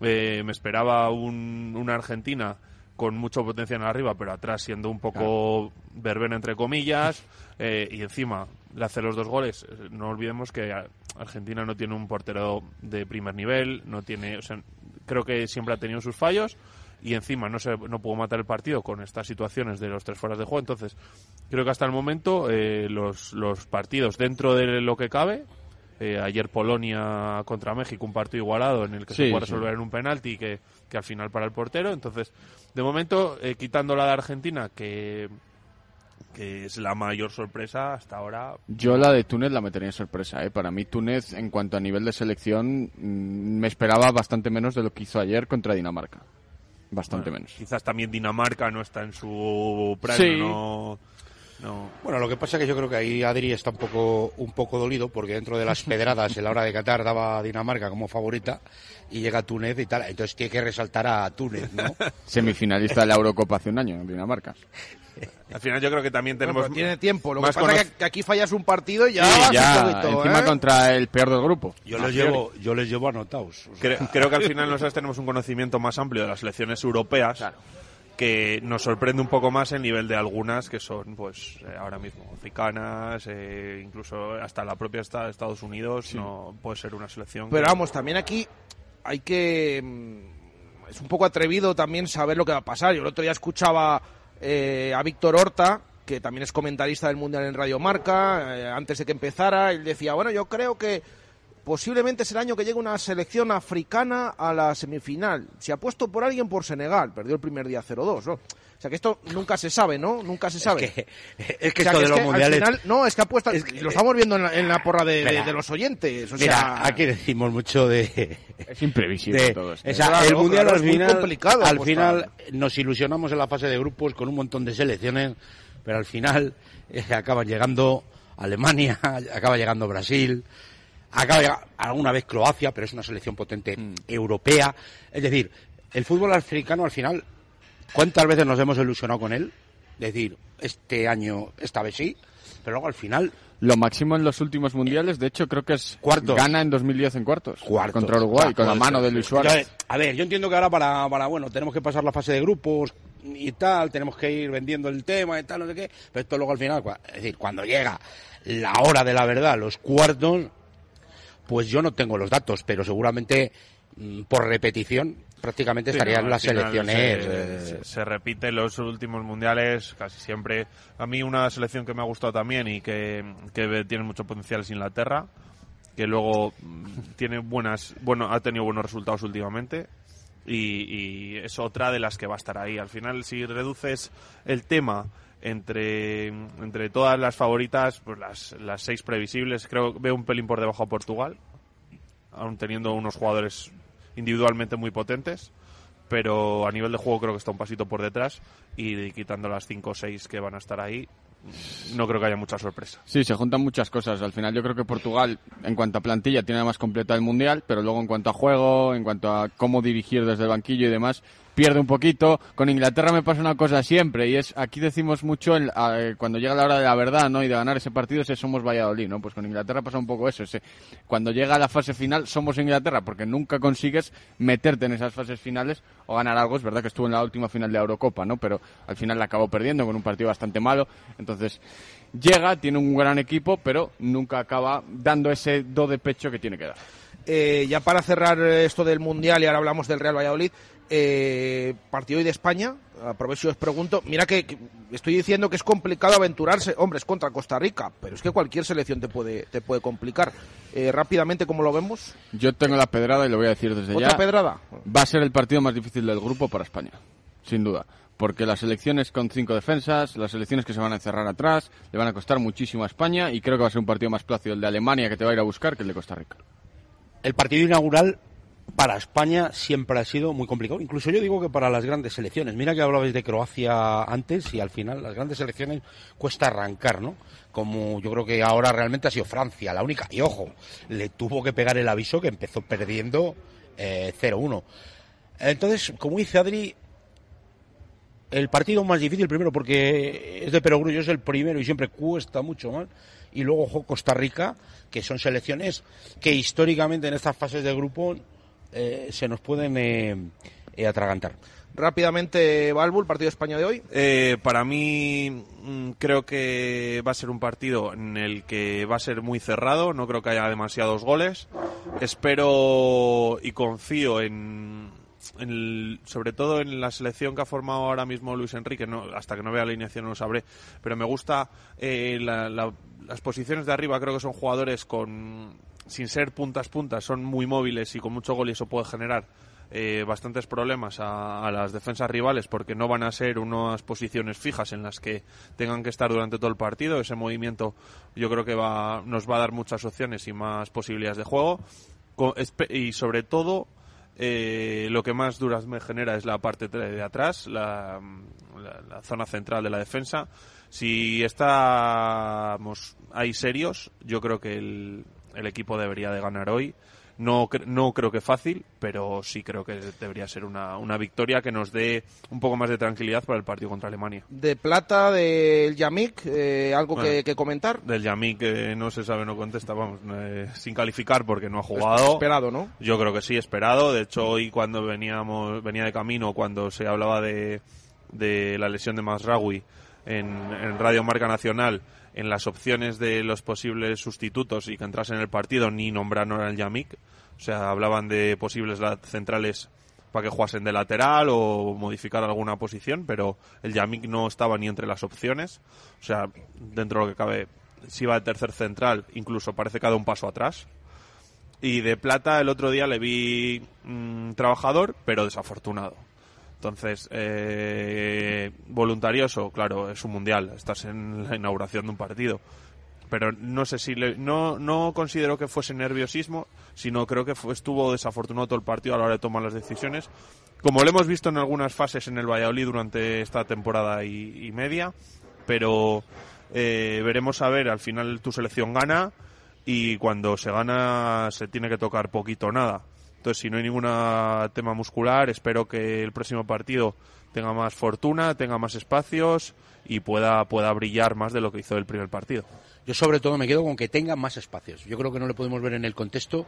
Eh, me esperaba un, una Argentina con mucho potencial arriba, pero atrás siendo un poco verbena entre comillas eh, y encima le hace los dos goles. No olvidemos que Argentina no tiene un portero de primer nivel, no tiene, o sea, creo que siempre ha tenido sus fallos y encima no se no pudo matar el partido con estas situaciones de los tres fueras de juego. Entonces, creo que hasta el momento eh, los, los partidos dentro de lo que cabe, eh, ayer Polonia contra México, un partido igualado en el que se puede resolver en un penalti que, que al final para el portero. Entonces, de momento, eh, quitando la de Argentina, que que es la mayor sorpresa hasta ahora. Yo la de Túnez la metería en sorpresa. ¿eh? Para mí Túnez, en cuanto a nivel de selección, mm, me esperaba bastante menos de lo que hizo ayer contra Dinamarca bastante menos. Quizás también Dinamarca no está en su premio, no, Bueno, lo que pasa es que yo creo que ahí Adri está un poco, un poco dolido porque dentro de las pedradas en la hora de Qatar daba a Dinamarca como favorita y llega Túnez y tal. Entonces tiene que resaltar a Túnez, ¿no? Semifinalista de la Eurocopa hace un año, Dinamarca. Al final yo creo que también tenemos... tiene tiempo. Lo que pasa es que aquí fallas un partido y ya... ya encima ¿eh? contra el peor del grupo. Yo les llevo, yo les llevo anotados. Creo, que al final nosotros tenemos un conocimiento más amplio de las selecciones europeas. Que nos sorprende un poco más el nivel de algunas que son, pues, eh, ahora mismo africanas, eh, incluso hasta la propia Estados Unidos, no puede ser una selección. Pero vamos, también aquí hay que. Mm, es un poco atrevido también saber lo que va a pasar. Yo el otro día escuchaba eh, a Víctor Horta que también es comentarista del Mundial en Radio Marca, eh, antes de que empezara, él decía, bueno, yo creo que posiblemente es el año que llegue una selección africana a la semifinal. Se ha puesto por alguien por Senegal, perdió el primer día 0-2, ¿no? O sea que esto nunca se sabe, ¿no? Nunca se sabe. Es que, es que O sea, esto de es los que al mundiales. final- no, es que apuesta, lo estamos viendo en la, en la porra de, de- Mira, de los oyentes. O Mira, sea, aquí decimos mucho de. Es imprevisible de- todo esto. o sea, Claro, el mundial claro, al es muy final, complicado al final nos ilusionamos en la fase de grupos con un montón de selecciones, pero al final eh, acaban llegando Alemania, acaba llegando Brasil, acaba alguna vez Croacia, pero es una selección potente Mm. europea. Es decir, el fútbol africano al final, ¿cuántas veces nos hemos ilusionado con él? Es decir, este año, esta vez sí, pero luego al final Lo máximo en los últimos mundiales, de hecho, creo que es Cuartos. gana en 2010 en cuartos. Cuartos. Contra Uruguay, con la mano de Luis. Suárez. A ver, yo entiendo que ahora para, para, bueno, tenemos que pasar la fase de grupos y tal, tenemos que ir vendiendo el tema y tal, no sé qué, pero esto luego al final, es decir, cuando llega la hora de la verdad, los cuartos, pues yo no tengo los datos, pero seguramente mm, por repetición prácticamente Sí, estarían no, las selecciones. Se, eh, se- se repite en los últimos mundiales casi siempre. A mí una selección que me ha gustado también y que, que tiene mucho potencial es Inglaterra, que luego mm, tiene buenas, bueno, ha tenido buenos resultados últimamente. Y, y es otra de las que va a estar ahí. Al final, si reduces el tema entre, entre todas las favoritas, pues las, las seis previsibles, creo veo un pelín por debajo a Portugal, aún teniendo unos jugadores individualmente muy potentes, pero a nivel de juego creo que está un pasito por detrás y quitando las 5 o 6 que van a estar ahí, no creo que haya mucha sorpresa. Sí, se juntan muchas cosas. Al final yo creo que Portugal, en cuanto a plantilla, tiene la más completa el Mundial, pero luego en cuanto a juego, en cuanto a cómo dirigir desde el banquillo y demás, pierde un poquito. Con Inglaterra me pasa una cosa siempre, y es, aquí decimos mucho, a- eh, cuando llega la hora de la verdad, ¿no? Y de ganar ese partido, ese somos Valladolid, ¿no? Pues con Inglaterra pasa un poco eso, ese, cuando llega la fase final, somos Inglaterra, porque nunca consigues meterte en esas fases finales o ganar algo. Es verdad que estuvo en la última final de la Eurocopa, ¿no? Pero al final la acabó perdiendo con un partido bastante malo. Entonces, llega, tiene un gran equipo, pero nunca acaba dando ese do de pecho que tiene que dar. Eh, ya para cerrar eh, esto del Mundial y ahora hablamos del Real Valladolid, eh, partido hoy de España, aprovecho y os pregunto, mira que, que estoy diciendo que es complicado aventurarse, hombre, es contra Costa Rica, pero es que cualquier selección te puede, te puede complicar. Eh, rápidamente, ¿cómo lo vemos? Yo tengo la pedrada y lo voy a decir desde ¿Otra ya. pedrada? Va a ser el partido más difícil del grupo para España, sin duda. Porque las elecciones con cinco defensas, las elecciones que se van a encerrar atrás, le van a costar muchísimo a España y creo que va a ser un partido más plácido el de Alemania que te va a ir a buscar que el de Costa Rica. el partido inaugural para España siempre ha sido muy complicado. Incluso yo digo que para las grandes selecciones. Mira que hablabais de Croacia antes y al final las grandes selecciones cuesta arrancar, ¿no? Como yo creo que ahora realmente ha sido Francia, la única. Y ojo, le tuvo que pegar el aviso que empezó perdiendo eh, 0-1. Entonces, como dice Adri, el partido más difícil primero porque es de perogrullo, es el primero y siempre cuesta mucho más. Y luego Costa Rica, que son selecciones que históricamente en estas fases de grupo eh, se nos pueden eh, eh, atragantar. Rápidamente, Balbu, el partido de España de hoy. Eh, para mí mm, creo que va a ser un partido en el que va a ser muy cerrado, no creo que haya demasiados goles. Espero y confío en, en el- sobre todo en la selección que ha formado ahora mismo Luis Enrique, no, hasta que no vea la alineación no lo sabré, pero me gusta eh, la- la- las posiciones de arriba, creo que son jugadores con sin ser puntas puntas, son muy móviles y con mucho gol y eso puede generar eh, bastantes problemas a, las defensas rivales porque no van a ser unas posiciones fijas en las que tengan que estar durante todo el partido. Ese movimiento yo creo que va, nos va a dar muchas opciones y más posibilidades de juego. Co- espe- Y sobre todo, eh, lo que más dudas me genera es la parte de atrás, la, la- la zona central de la defensa. Si estamos ahí serios, yo creo que el, el equipo debería de ganar hoy. No, no creo que fácil, pero sí creo que debería ser una, una victoria que nos dé un poco más de tranquilidad para el partido contra Alemania. De plata del Yamik, eh, ¿algo que, Bueno. que comentar? Del Yamik que no se sabe, no contesta, vamos, eh, sin calificar porque no ha jugado. Esperado, ¿no? Yo creo que sí, esperado. De hecho, hoy cuando veníamos, venía de camino, cuando se hablaba de, de la lesión de Masraoui en, Radio Marca Nacional, en las opciones de los posibles sustitutos y que entrasen en el partido, ni nombraron al Yamik. O sea, hablaban de posibles centrales para que jugasen de lateral o modificar alguna posición, pero el Yamik no estaba ni entre las opciones. O sea, dentro de lo que cabe, si iba de tercer central, incluso parece que ha dado un paso atrás. Y de plata el otro día le vi mm, trabajador, pero desafortunado. Entonces, eh, voluntarioso, claro, es un mundial, estás en la inauguración de un partido. Pero no sé si le, no, no considero que fuese nerviosismo, sino creo que fue, estuvo desafortunado todo el partido a la hora de tomar las decisiones. Como lo hemos visto en algunas fases en el Valladolid durante esta temporada y, media, pero eh, veremos a ver, al final tu selección gana y cuando se gana se tiene que tocar poquito o nada. Entonces, si no hay ningún tema muscular, espero que el próximo partido tenga más fortuna, tenga más espacios y pueda, pueda brillar más de lo que hizo el primer partido. Yo sobre todo me quedo con que tenga más espacios. Yo creo que no le podemos ver en el contexto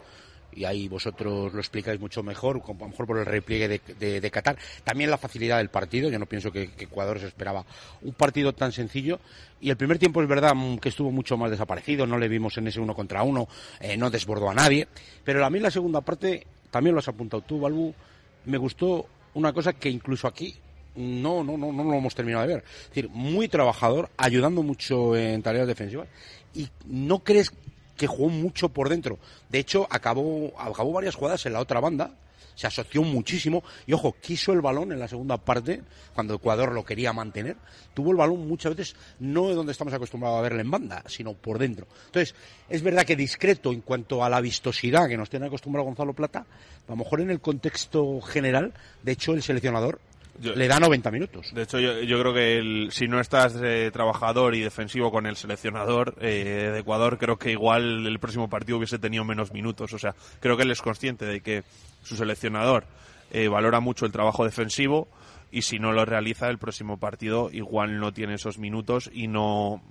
y ahí vosotros lo explicáis mucho mejor, a lo mejor por el repliegue de, de, Qatar. También la facilidad del partido, yo no pienso que, que, Ecuador se esperaba un partido tan sencillo. Y el primer tiempo es verdad mm, que estuvo mucho más desaparecido, no le vimos en ese uno contra uno, eh, no desbordó a nadie. Pero a mí la segunda parte, también lo has apuntado tú, Balbu, me gustó una cosa que incluso aquí no, no, no, no lo hemos terminado de ver. Es decir, muy trabajador, ayudando mucho en tareas defensivas. Y no crees que jugó mucho por dentro. De hecho, acabó, acabó varias jugadas en la otra banda. Se asoció muchísimo. Y ojo, quiso el balón en la segunda parte, cuando Ecuador lo quería mantener, tuvo el balón muchas veces no de donde estamos acostumbrados a verle en banda, sino por dentro. Entonces, es verdad que discreto en cuanto a la vistosidad que nos tiene acostumbrado Gonzalo Plata, a lo mejor en el contexto general, de hecho el seleccionador le da 90 minutos. De hecho, yo, creo que si no estás de trabajador y defensivo con el seleccionador eh, de Ecuador, creo que igual el próximo partido hubiese tenido menos minutos. O sea, creo que él es consciente de que su seleccionador eh, valora mucho el trabajo defensivo y si no lo realiza el próximo partido igual no tiene esos minutos y no,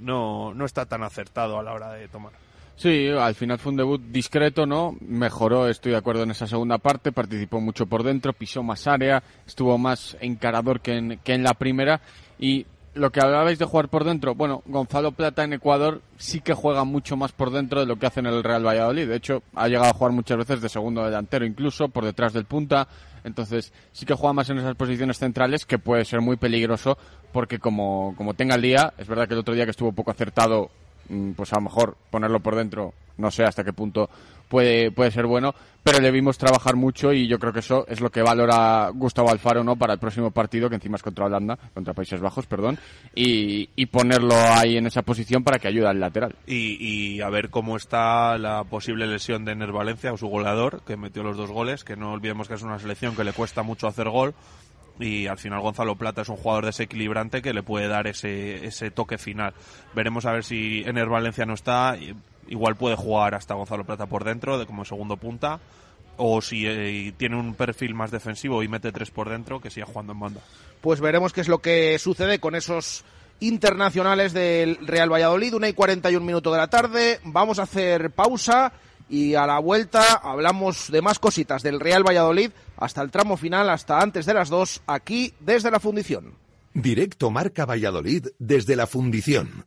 no, no está tan acertado a la hora de tomar. Sí, al final fue un debut discreto, ¿no? Mejoró, estoy de acuerdo en esa segunda parte, participó mucho por dentro, pisó más área, estuvo más encarador que en, que en la primera y lo que hablabais de jugar por dentro, bueno, Gonzalo Plata en Ecuador sí que juega mucho más por dentro de lo que hace en el Real Valladolid. De hecho, ha llegado a jugar muchas veces de segundo delantero, incluso por detrás del punta. Entonces, sí que juega más en esas posiciones centrales, que puede ser muy peligroso, porque como, como tenga el día, es verdad que el otro día que estuvo poco acertado pues a lo mejor ponerlo por dentro, no sé hasta qué punto puede, puede ser bueno, pero le vimos trabajar mucho y yo creo que eso es lo que valora Gustavo Alfaro no para el próximo partido, que encima es contra Holanda, contra Países Bajos, perdón, y, y ponerlo ahí en esa posición para que ayude al lateral. Y, y a ver cómo está la posible lesión de Ener Valencia, o su goleador, que metió los dos goles, que no olvidemos que es una selección que le cuesta mucho hacer gol y al final Gonzalo Plata es un jugador desequilibrante que le puede dar ese, ese toque final. Veremos a ver si Ener Valencia no está, igual puede jugar hasta Gonzalo Plata por dentro, de como segundo punta, o si eh, tiene un perfil más defensivo y mete tres por dentro, que siga jugando en banda. Pues veremos qué es lo que sucede con esos internacionales del Real Valladolid, una y 41 minutos de la tarde. Vamos a hacer pausa y a la vuelta hablamos de más cositas del Real Valladolid hasta el tramo final, hasta antes de las dos, aquí desde la fundición. Directo Marca Valladolid desde la fundición.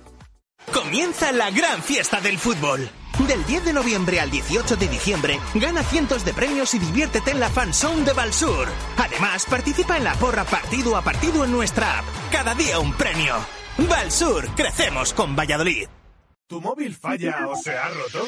Comienza la gran fiesta del fútbol. Del 10 de noviembre al 18 de diciembre, gana cientos de premios y diviértete en la fanzone de Balsur. Además, participa en la porra partido a partido en nuestra app. Cada día un premio. Balsur, crecemos con Valladolid. ¿Tu móvil falla o se ha roto?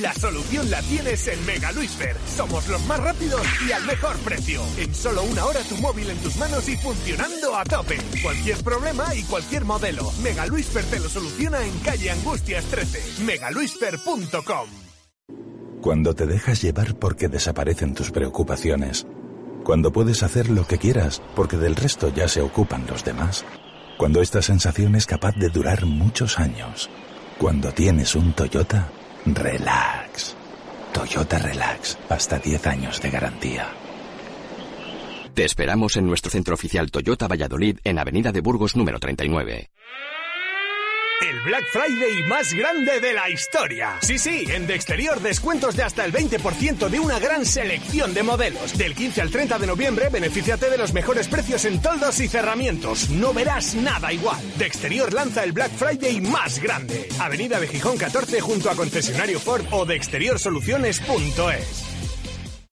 La solución la tienes en Mega Luisfer. Somos los más rápidos y al mejor precio. En solo una hora tu móvil en tus manos y funcionando a tope. Cualquier problema y cualquier modelo. Mega Luisfer te lo soluciona en calle Angustias 13. megaluisfer.com. Cuando te dejas llevar porque desaparecen tus preocupaciones. Cuando puedes hacer lo que quieras porque del resto ya se ocupan los demás. Cuando esta sensación es capaz de durar muchos años. Cuando tienes un Toyota Relax. Toyota Relax. Hasta 10 años de garantía. Te esperamos en nuestro centro oficial Toyota Valladolid en Avenida de Burgos número 39. El Black Friday más grande de la historia. Sí, sí, en De Exterior descuentos de hasta el 20% de una gran selección de modelos. Del 15 al 30 de noviembre, benefíciate de los mejores precios en toldos y cerramientos. No verás nada igual. De Exterior lanza el Black Friday más grande. Avenida de Gijón 14 junto a concesionario Ford o de exteriorsoluciones.es.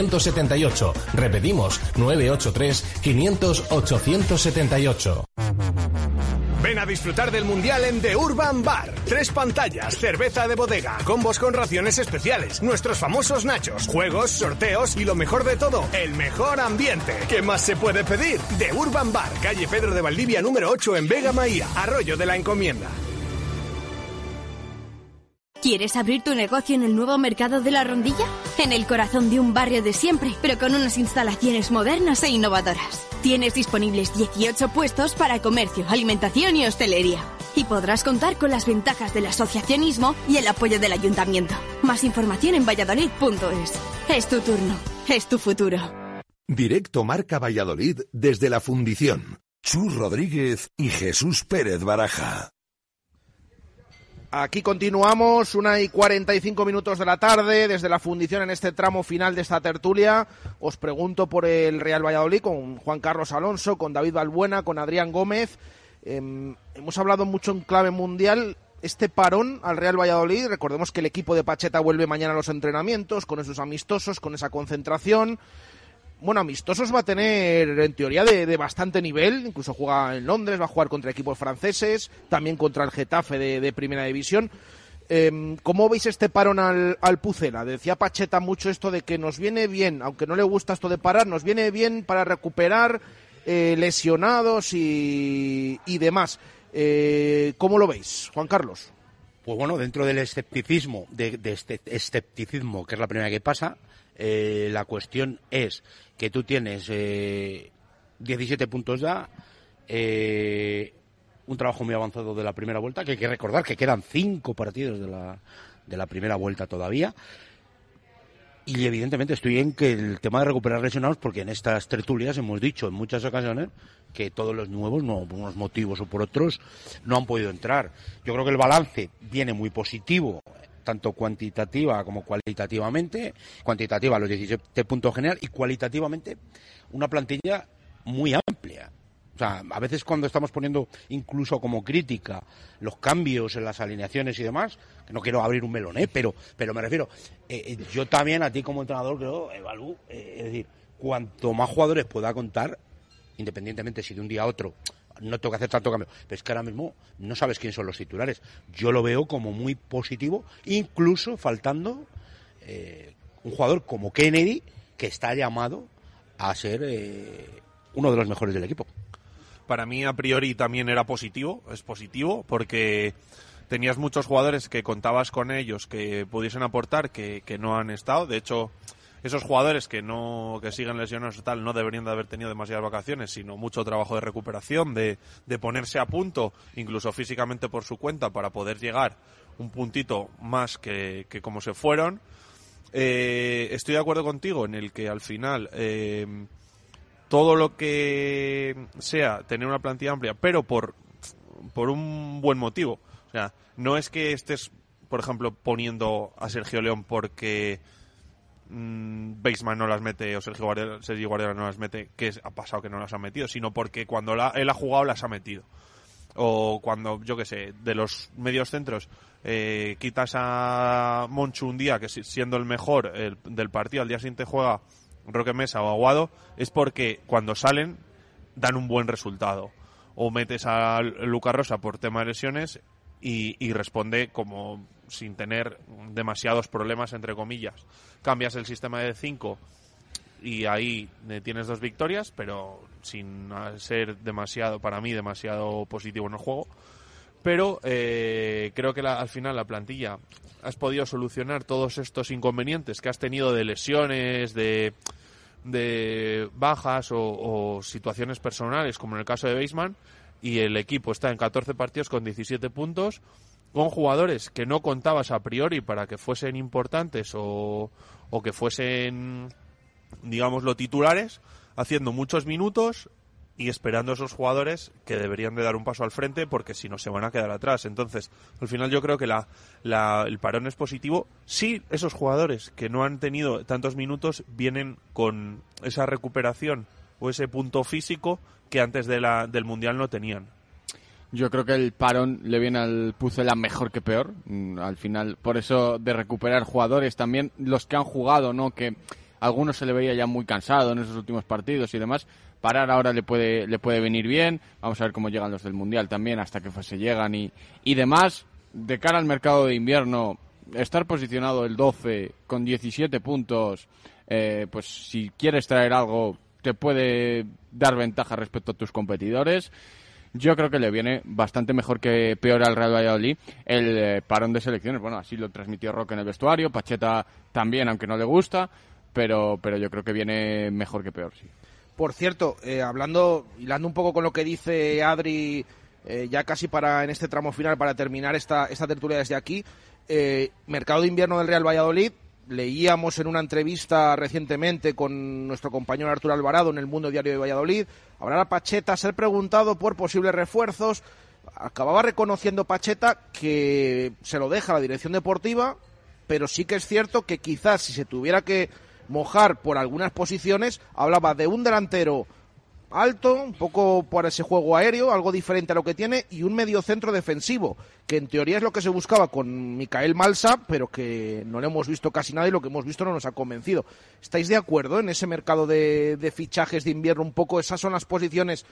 878. Repetimos, 983 500 878. Ven a disfrutar del Mundial en The Urban Bar. Tres pantallas, cerveza de bodega, combos con raciones especiales, nuestros famosos nachos, juegos, sorteos y lo mejor de todo, el mejor ambiente. ¿Qué más se puede pedir? The Urban Bar, calle Pedro de Valdivia número 8 en Vega Maía, Arroyo de la Encomienda. ¿Quieres abrir tu negocio en el nuevo mercado de la Rondilla? En el corazón de un barrio de siempre, pero con unas instalaciones modernas e innovadoras. Tienes disponibles 18 puestos para comercio, alimentación y hostelería. Y podrás contar con las ventajas del asociacionismo y el apoyo del ayuntamiento. Más información en valladolid.es. Es tu turno, es tu futuro. Directo Marca Valladolid desde la Fundición. Chus Rodríguez y Jesús Pérez Baraja. Aquí continuamos, una y 45 minutos de la tarde, desde la fundición en este tramo final de esta tertulia. Os pregunto por el Real Valladolid con Juan Carlos Alonso, con David Balbuena, con Adrián Gómez. Em, hemos hablado mucho en clave mundial. Este parón al Real Valladolid, recordemos que el equipo de Pacheta vuelve mañana a los entrenamientos, con esos amistosos, con esa concentración bueno, amistosos va a tener en teoría de, bastante nivel, incluso juega en Londres, va a jugar contra equipos franceses, también contra el Getafe de, Primera División. Em, ¿Cómo veis este parón al, al, Pucela? Decía Pacheta mucho esto de que nos viene bien, aunque no le gusta esto de parar, nos viene bien para recuperar eh, lesionados y, demás. Eh, ¿Cómo lo veis, Juan Carlos? Pues bueno, dentro del escepticismo, de, este escepticismo, que es la primera que pasa, eh, la cuestión es que tú tienes eh, 17 puntos ya, eh, un trabajo muy avanzado de la primera vuelta, que hay que recordar que quedan cinco partidos de la, de la primera vuelta todavía. Y evidentemente estoy en que el tema de recuperar lesionados, porque en estas tertulias hemos dicho en muchas ocasiones que todos los nuevos, no por unos motivos o por otros, no han podido entrar. Yo creo que el balance viene muy positivo tanto cuantitativa como cualitativamente. Cuantitativa los 17 puntos general y cualitativamente una plantilla muy amplia. O sea, a veces cuando estamos poniendo incluso como crítica los cambios en las alineaciones y demás, que no quiero abrir un melón, ¿eh? pero, pero me refiero, eh, eh, yo también a ti como entrenador creo, Evalú, eh, es decir, cuanto más jugadores pueda contar, independientemente si de un día a otro no tengo que hacer tanto cambio. Pero es que ahora mismo no sabes quién son los titulares. Yo lo veo como muy positivo, incluso faltando eh, un jugador como Kennedy, que está llamado a ser eh, uno de los mejores del equipo. Para mí, a priori, también era positivo, es positivo, porque tenías muchos jugadores que contabas con ellos que pudiesen aportar, que, que no han estado. De hecho, esos jugadores que no que siguen lesionados y tal no deberían de haber tenido demasiadas vacaciones, sino mucho trabajo de recuperación, de, de ponerse a punto, incluso físicamente por su cuenta, para poder llegar un puntito más que, que como se fueron. Eh, estoy de acuerdo contigo en el que al final eh, todo lo que sea tener una plantilla amplia, pero por, por un buen motivo. O sea, no es que estés, por ejemplo, poniendo a Sergio León porque mmm, Baseman no las mete o Sergio Guardiola, Sergio no las mete, que ha pasado que no las ha metido, sino porque cuando él ha jugado las ha metido. O cuando, yo qué sé, de los medios centros eh, quitas a Monchu un día, que siendo el mejor del partido, al día siguiente juega Roque Mesa o Aguado, es porque cuando salen dan un buen resultado. O metes a Luca Rosa por tema de lesiones y, y responde como sin tener demasiados problemas, entre comillas. Cambias el sistema de 5 y ahí eh, tienes dos victorias, pero sin ser demasiado, para mí, demasiado positivo en el juego. pero eh, creo que la- al final la plantilla has podido solucionar todos estos inconvenientes que has tenido de lesiones, de, de bajas o, o situaciones personales, como en el caso de Baseman, y el equipo está en 14 partidos con 17 puntos, con jugadores que no contabas a priori para que fuesen importantes o, o que fuesen, digámoslo, titulares, haciendo muchos minutos y esperando a esos jugadores que deberían de dar un paso al frente porque si no se van a quedar atrás. Entonces, al final yo creo que la, la- el parón es positivo. Sí, esos jugadores que no han tenido tantos minutos vienen con esa recuperación o ese punto físico que antes de la, del Mundial no tenían. Yo creo que el parón le viene al Pucela mejor que peor. Mm, Al final, por eso de recuperar jugadores también, los que han jugado, ¿no? Que algunos se le veía ya muy cansado en esos últimos partidos y demás. Parar ahora le puede, le puede venir bien. Vamos a ver cómo llegan los del Mundial también, hasta que se llegan y, y demás. De cara al mercado de invierno, estar posicionado el 12 con 17 puntos, eh, pues si quieres traer algo, te puede dar ventaja respecto a tus competidores. Yo creo que le viene bastante mejor que peor al Real Valladolid el eh, parón de selecciones. Bueno, así lo transmitió Roque en el vestuario, Pacheta también, aunque no le gusta, pero, pero yo creo que viene mejor que peor, sí. Por cierto, eh, hablando, hilando un poco con lo que dice Adri, eh, ya casi para en este tramo final, para terminar esta, esta tertulia desde aquí, mercado de invierno del Real Valladolid, leíamos en una entrevista recientemente con nuestro compañero Arturo Alvarado en el Mundo Diario de Valladolid, hablar Pacheta, ser preguntado por posibles refuerzos, acababa reconociendo Pacheta que se lo deja la dirección deportiva, pero sí que es cierto que quizás si se tuviera que mojar por algunas posiciones, hablaba de un delantero alto, un poco por ese juego aéreo, algo diferente a lo que tiene, y un medio centro defensivo, que en teoría es lo que se buscaba con Micael Malsa, pero que no le hemos visto casi nada y lo que hemos visto no nos ha convencido. ¿Estáis de acuerdo en ese mercado de, de fichajes de invierno? Un poco esas son las posiciones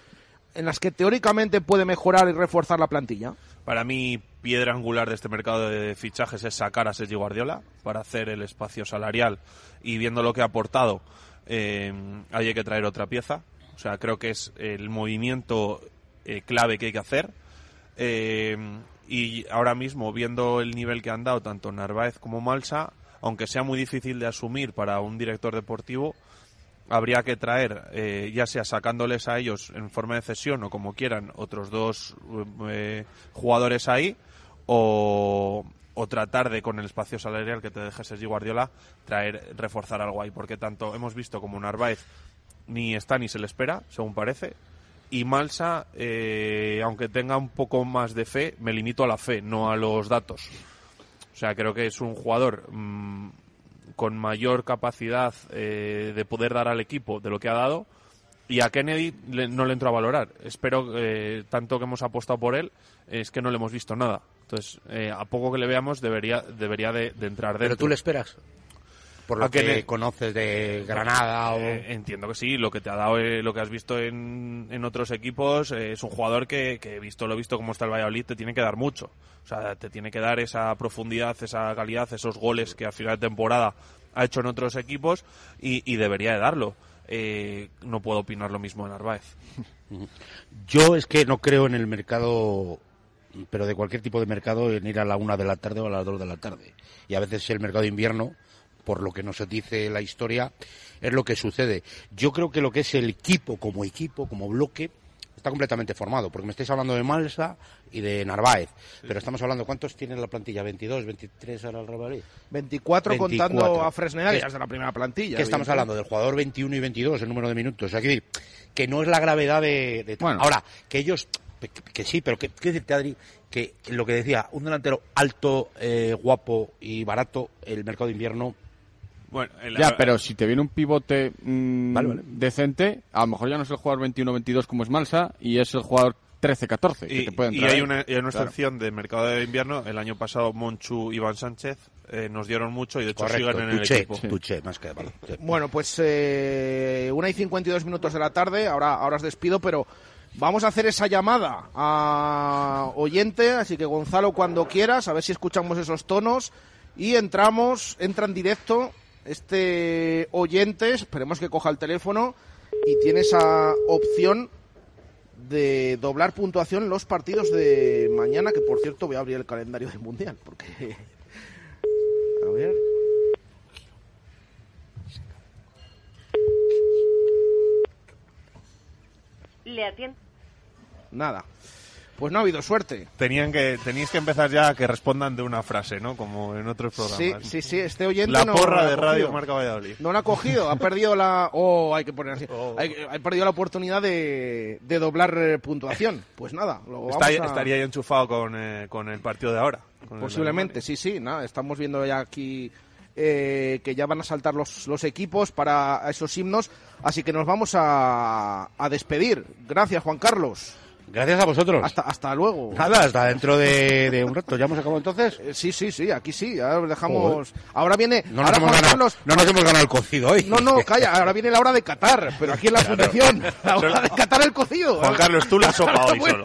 en las que teóricamente puede mejorar y reforzar la plantilla. Para mí, piedra angular de este mercado de fichajes es sacar a Sergio Guardiola para hacer el espacio salarial y viendo lo que ha aportado, eh, hay que traer otra pieza. O sea, creo que es el movimiento eh, clave que hay que hacer. Eh, y ahora mismo, viendo el nivel que han dado tanto Narváez como Malsa, aunque sea muy difícil de asumir para un director deportivo, habría que traer, eh, ya sea sacándoles a ellos en forma de cesión o como quieran, otros dos eh, jugadores ahí, o, o tratar de, con el espacio salarial que te deje Sergi Guardiola, traer, reforzar algo ahí, porque tanto hemos visto como Narváez ni está ni se le espera, según parece, y Malsa, eh, aunque tenga un poco más de fe, me limito a la fe, no a los datos. O sea, creo que es un jugador mm, con mayor capacidad eh, de poder dar al equipo de lo que ha dado. Y a Kennedy le- no le entro a valorar. Espero, eh, tanto que hemos apostado por él, es que no le hemos visto nada. Entonces, eh, a poco que le veamos, debería, debería de, de entrar dentro. Pero tú le esperas. Por lo que Kennedy- conoces de Granada o... Eh, entiendo que sí, lo que te ha dado, eh, lo que has visto en, en otros equipos, eh, es un jugador que, que, visto lo visto como está el Valladolid, te tiene que dar mucho. O sea, te tiene que dar esa profundidad, esa calidad, esos goles que a final de temporada ha hecho en otros equipos y, y debería de darlo. Eh, no puedo opinar lo mismo de Narváez. Yo es que no creo en el mercado, pero de cualquier tipo de mercado, en ir a la una de la tarde o a las dos de la tarde. Y a veces el mercado de invierno, por lo que nos dice la historia, es lo que sucede. Yo creo que lo que es el equipo como equipo, como bloque, está completamente formado, porque me estáis hablando de Malsa y de Narváez, pero estamos hablando, ¿cuántos tiene la plantilla? ¿22, 23 ahora el Real Madrid? 24, contando 24. a Fresneda, que ¿Qué- ya es de la primera plantilla. que estamos hablando del jugador 21 y 22, el número de minutos. O sea, que, que no es la gravedad de... de- Ahora, que ellos... Que, que sí, pero que, que decirte, Adri, que lo que decía, un delantero alto, eh, guapo y barato, el mercado de invierno... Bueno, Ya, pero si te viene un pivote mm, Vale, vale. decente, a lo mejor ya no es el jugador 21-22 como es Malsa y es el jugador 13-14 que Y, te pueden y hay una, y hay una Claro. excepción de mercado de invierno. El año pasado Monchu y Iván Sánchez eh, nos dieron mucho y de hecho Correcto, siguen en el equipo. Tuché, más que vale. sí. Bueno, pues eh, una y 52 minutos de la tarde, ahora, ahora os despido, pero vamos a hacer esa llamada a oyente, así que Gonzalo cuando quieras, a ver si escuchamos esos tonos y entramos, entra en directo este oyente, esperemos que coja el teléfono y tiene esa opción de doblar puntuación en los partidos de mañana, que por cierto voy a abrir el calendario del Mundial, porque... A ver... Le atiendo. Nada. Pues no ha habido suerte. Tenían que, tenéis que empezar ya a que respondan de una frase, ¿no? Como en otros Sí, programas. sí, sí, este oyente La no porra de Radio cogido. Marca Valladolid. No la ha cogido, ha perdido la... Oh, hay que poner así. Hay- Ha perdido la oportunidad de, de doblar eh, puntuación. Pues nada, lo Está- vamos a- Estaría ya enchufado con, eh, con el partido de ahora. Posiblemente, sí, sí, nada, estamos viendo ya aquí eh, que ya van a saltar los, los equipos para esos himnos, así que nos vamos a, a despedir. Gracias, Juan Carlos. Gracias a vosotros. Hasta, hasta luego. Nada, hasta dentro de, de un rato. ¿Ya hemos acabado entonces? Eh, sí, sí, sí, aquí sí, ahora dejamos... Joder. Ahora viene... No nos, ahora hemos ganado, Carlos- no nos hemos ganado el cocido hoy. No, no, calla, ahora viene la hora de Qatar, pero aquí en la fundación, la hora de Qatar el cocido. Juan Carlos, tú la sopa hoy solo.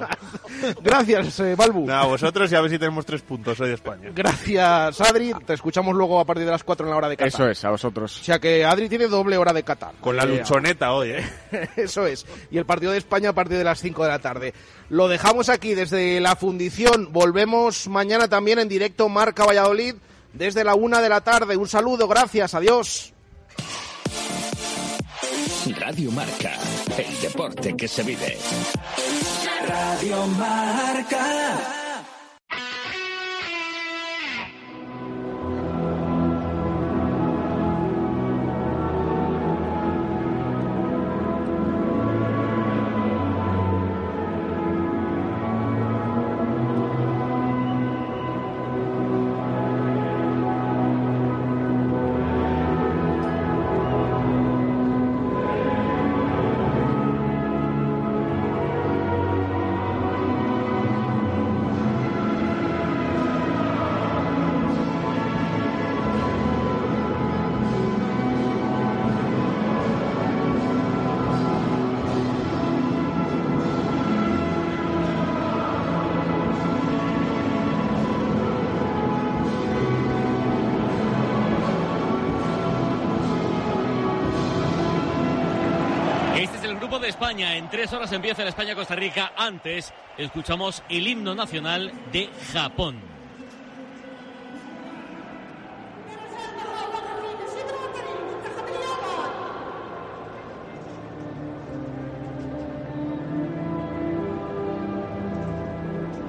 Gracias, eh, Balbu. Nada, vosotros y a ver si tenemos tres puntos hoy de España. Gracias, Adri. Te escuchamos luego a partir de las 4 en la hora de Qatar. Eso es, a vosotros. O sea que Adri tiene doble hora de Qatar. Con la luchoneta hoy, ¿eh? Eso es. Y el partido de España a partir de las 5 de la tarde. Lo dejamos aquí desde la fundición. Volvemos mañana también en directo Marca Valladolid desde la 1 de la tarde. Un saludo, gracias, adiós. Radio Marca, el deporte que se vive. Radio Marca. España. En tres horas empieza el España-Costa Rica. Antes escuchamos el himno nacional de Japón.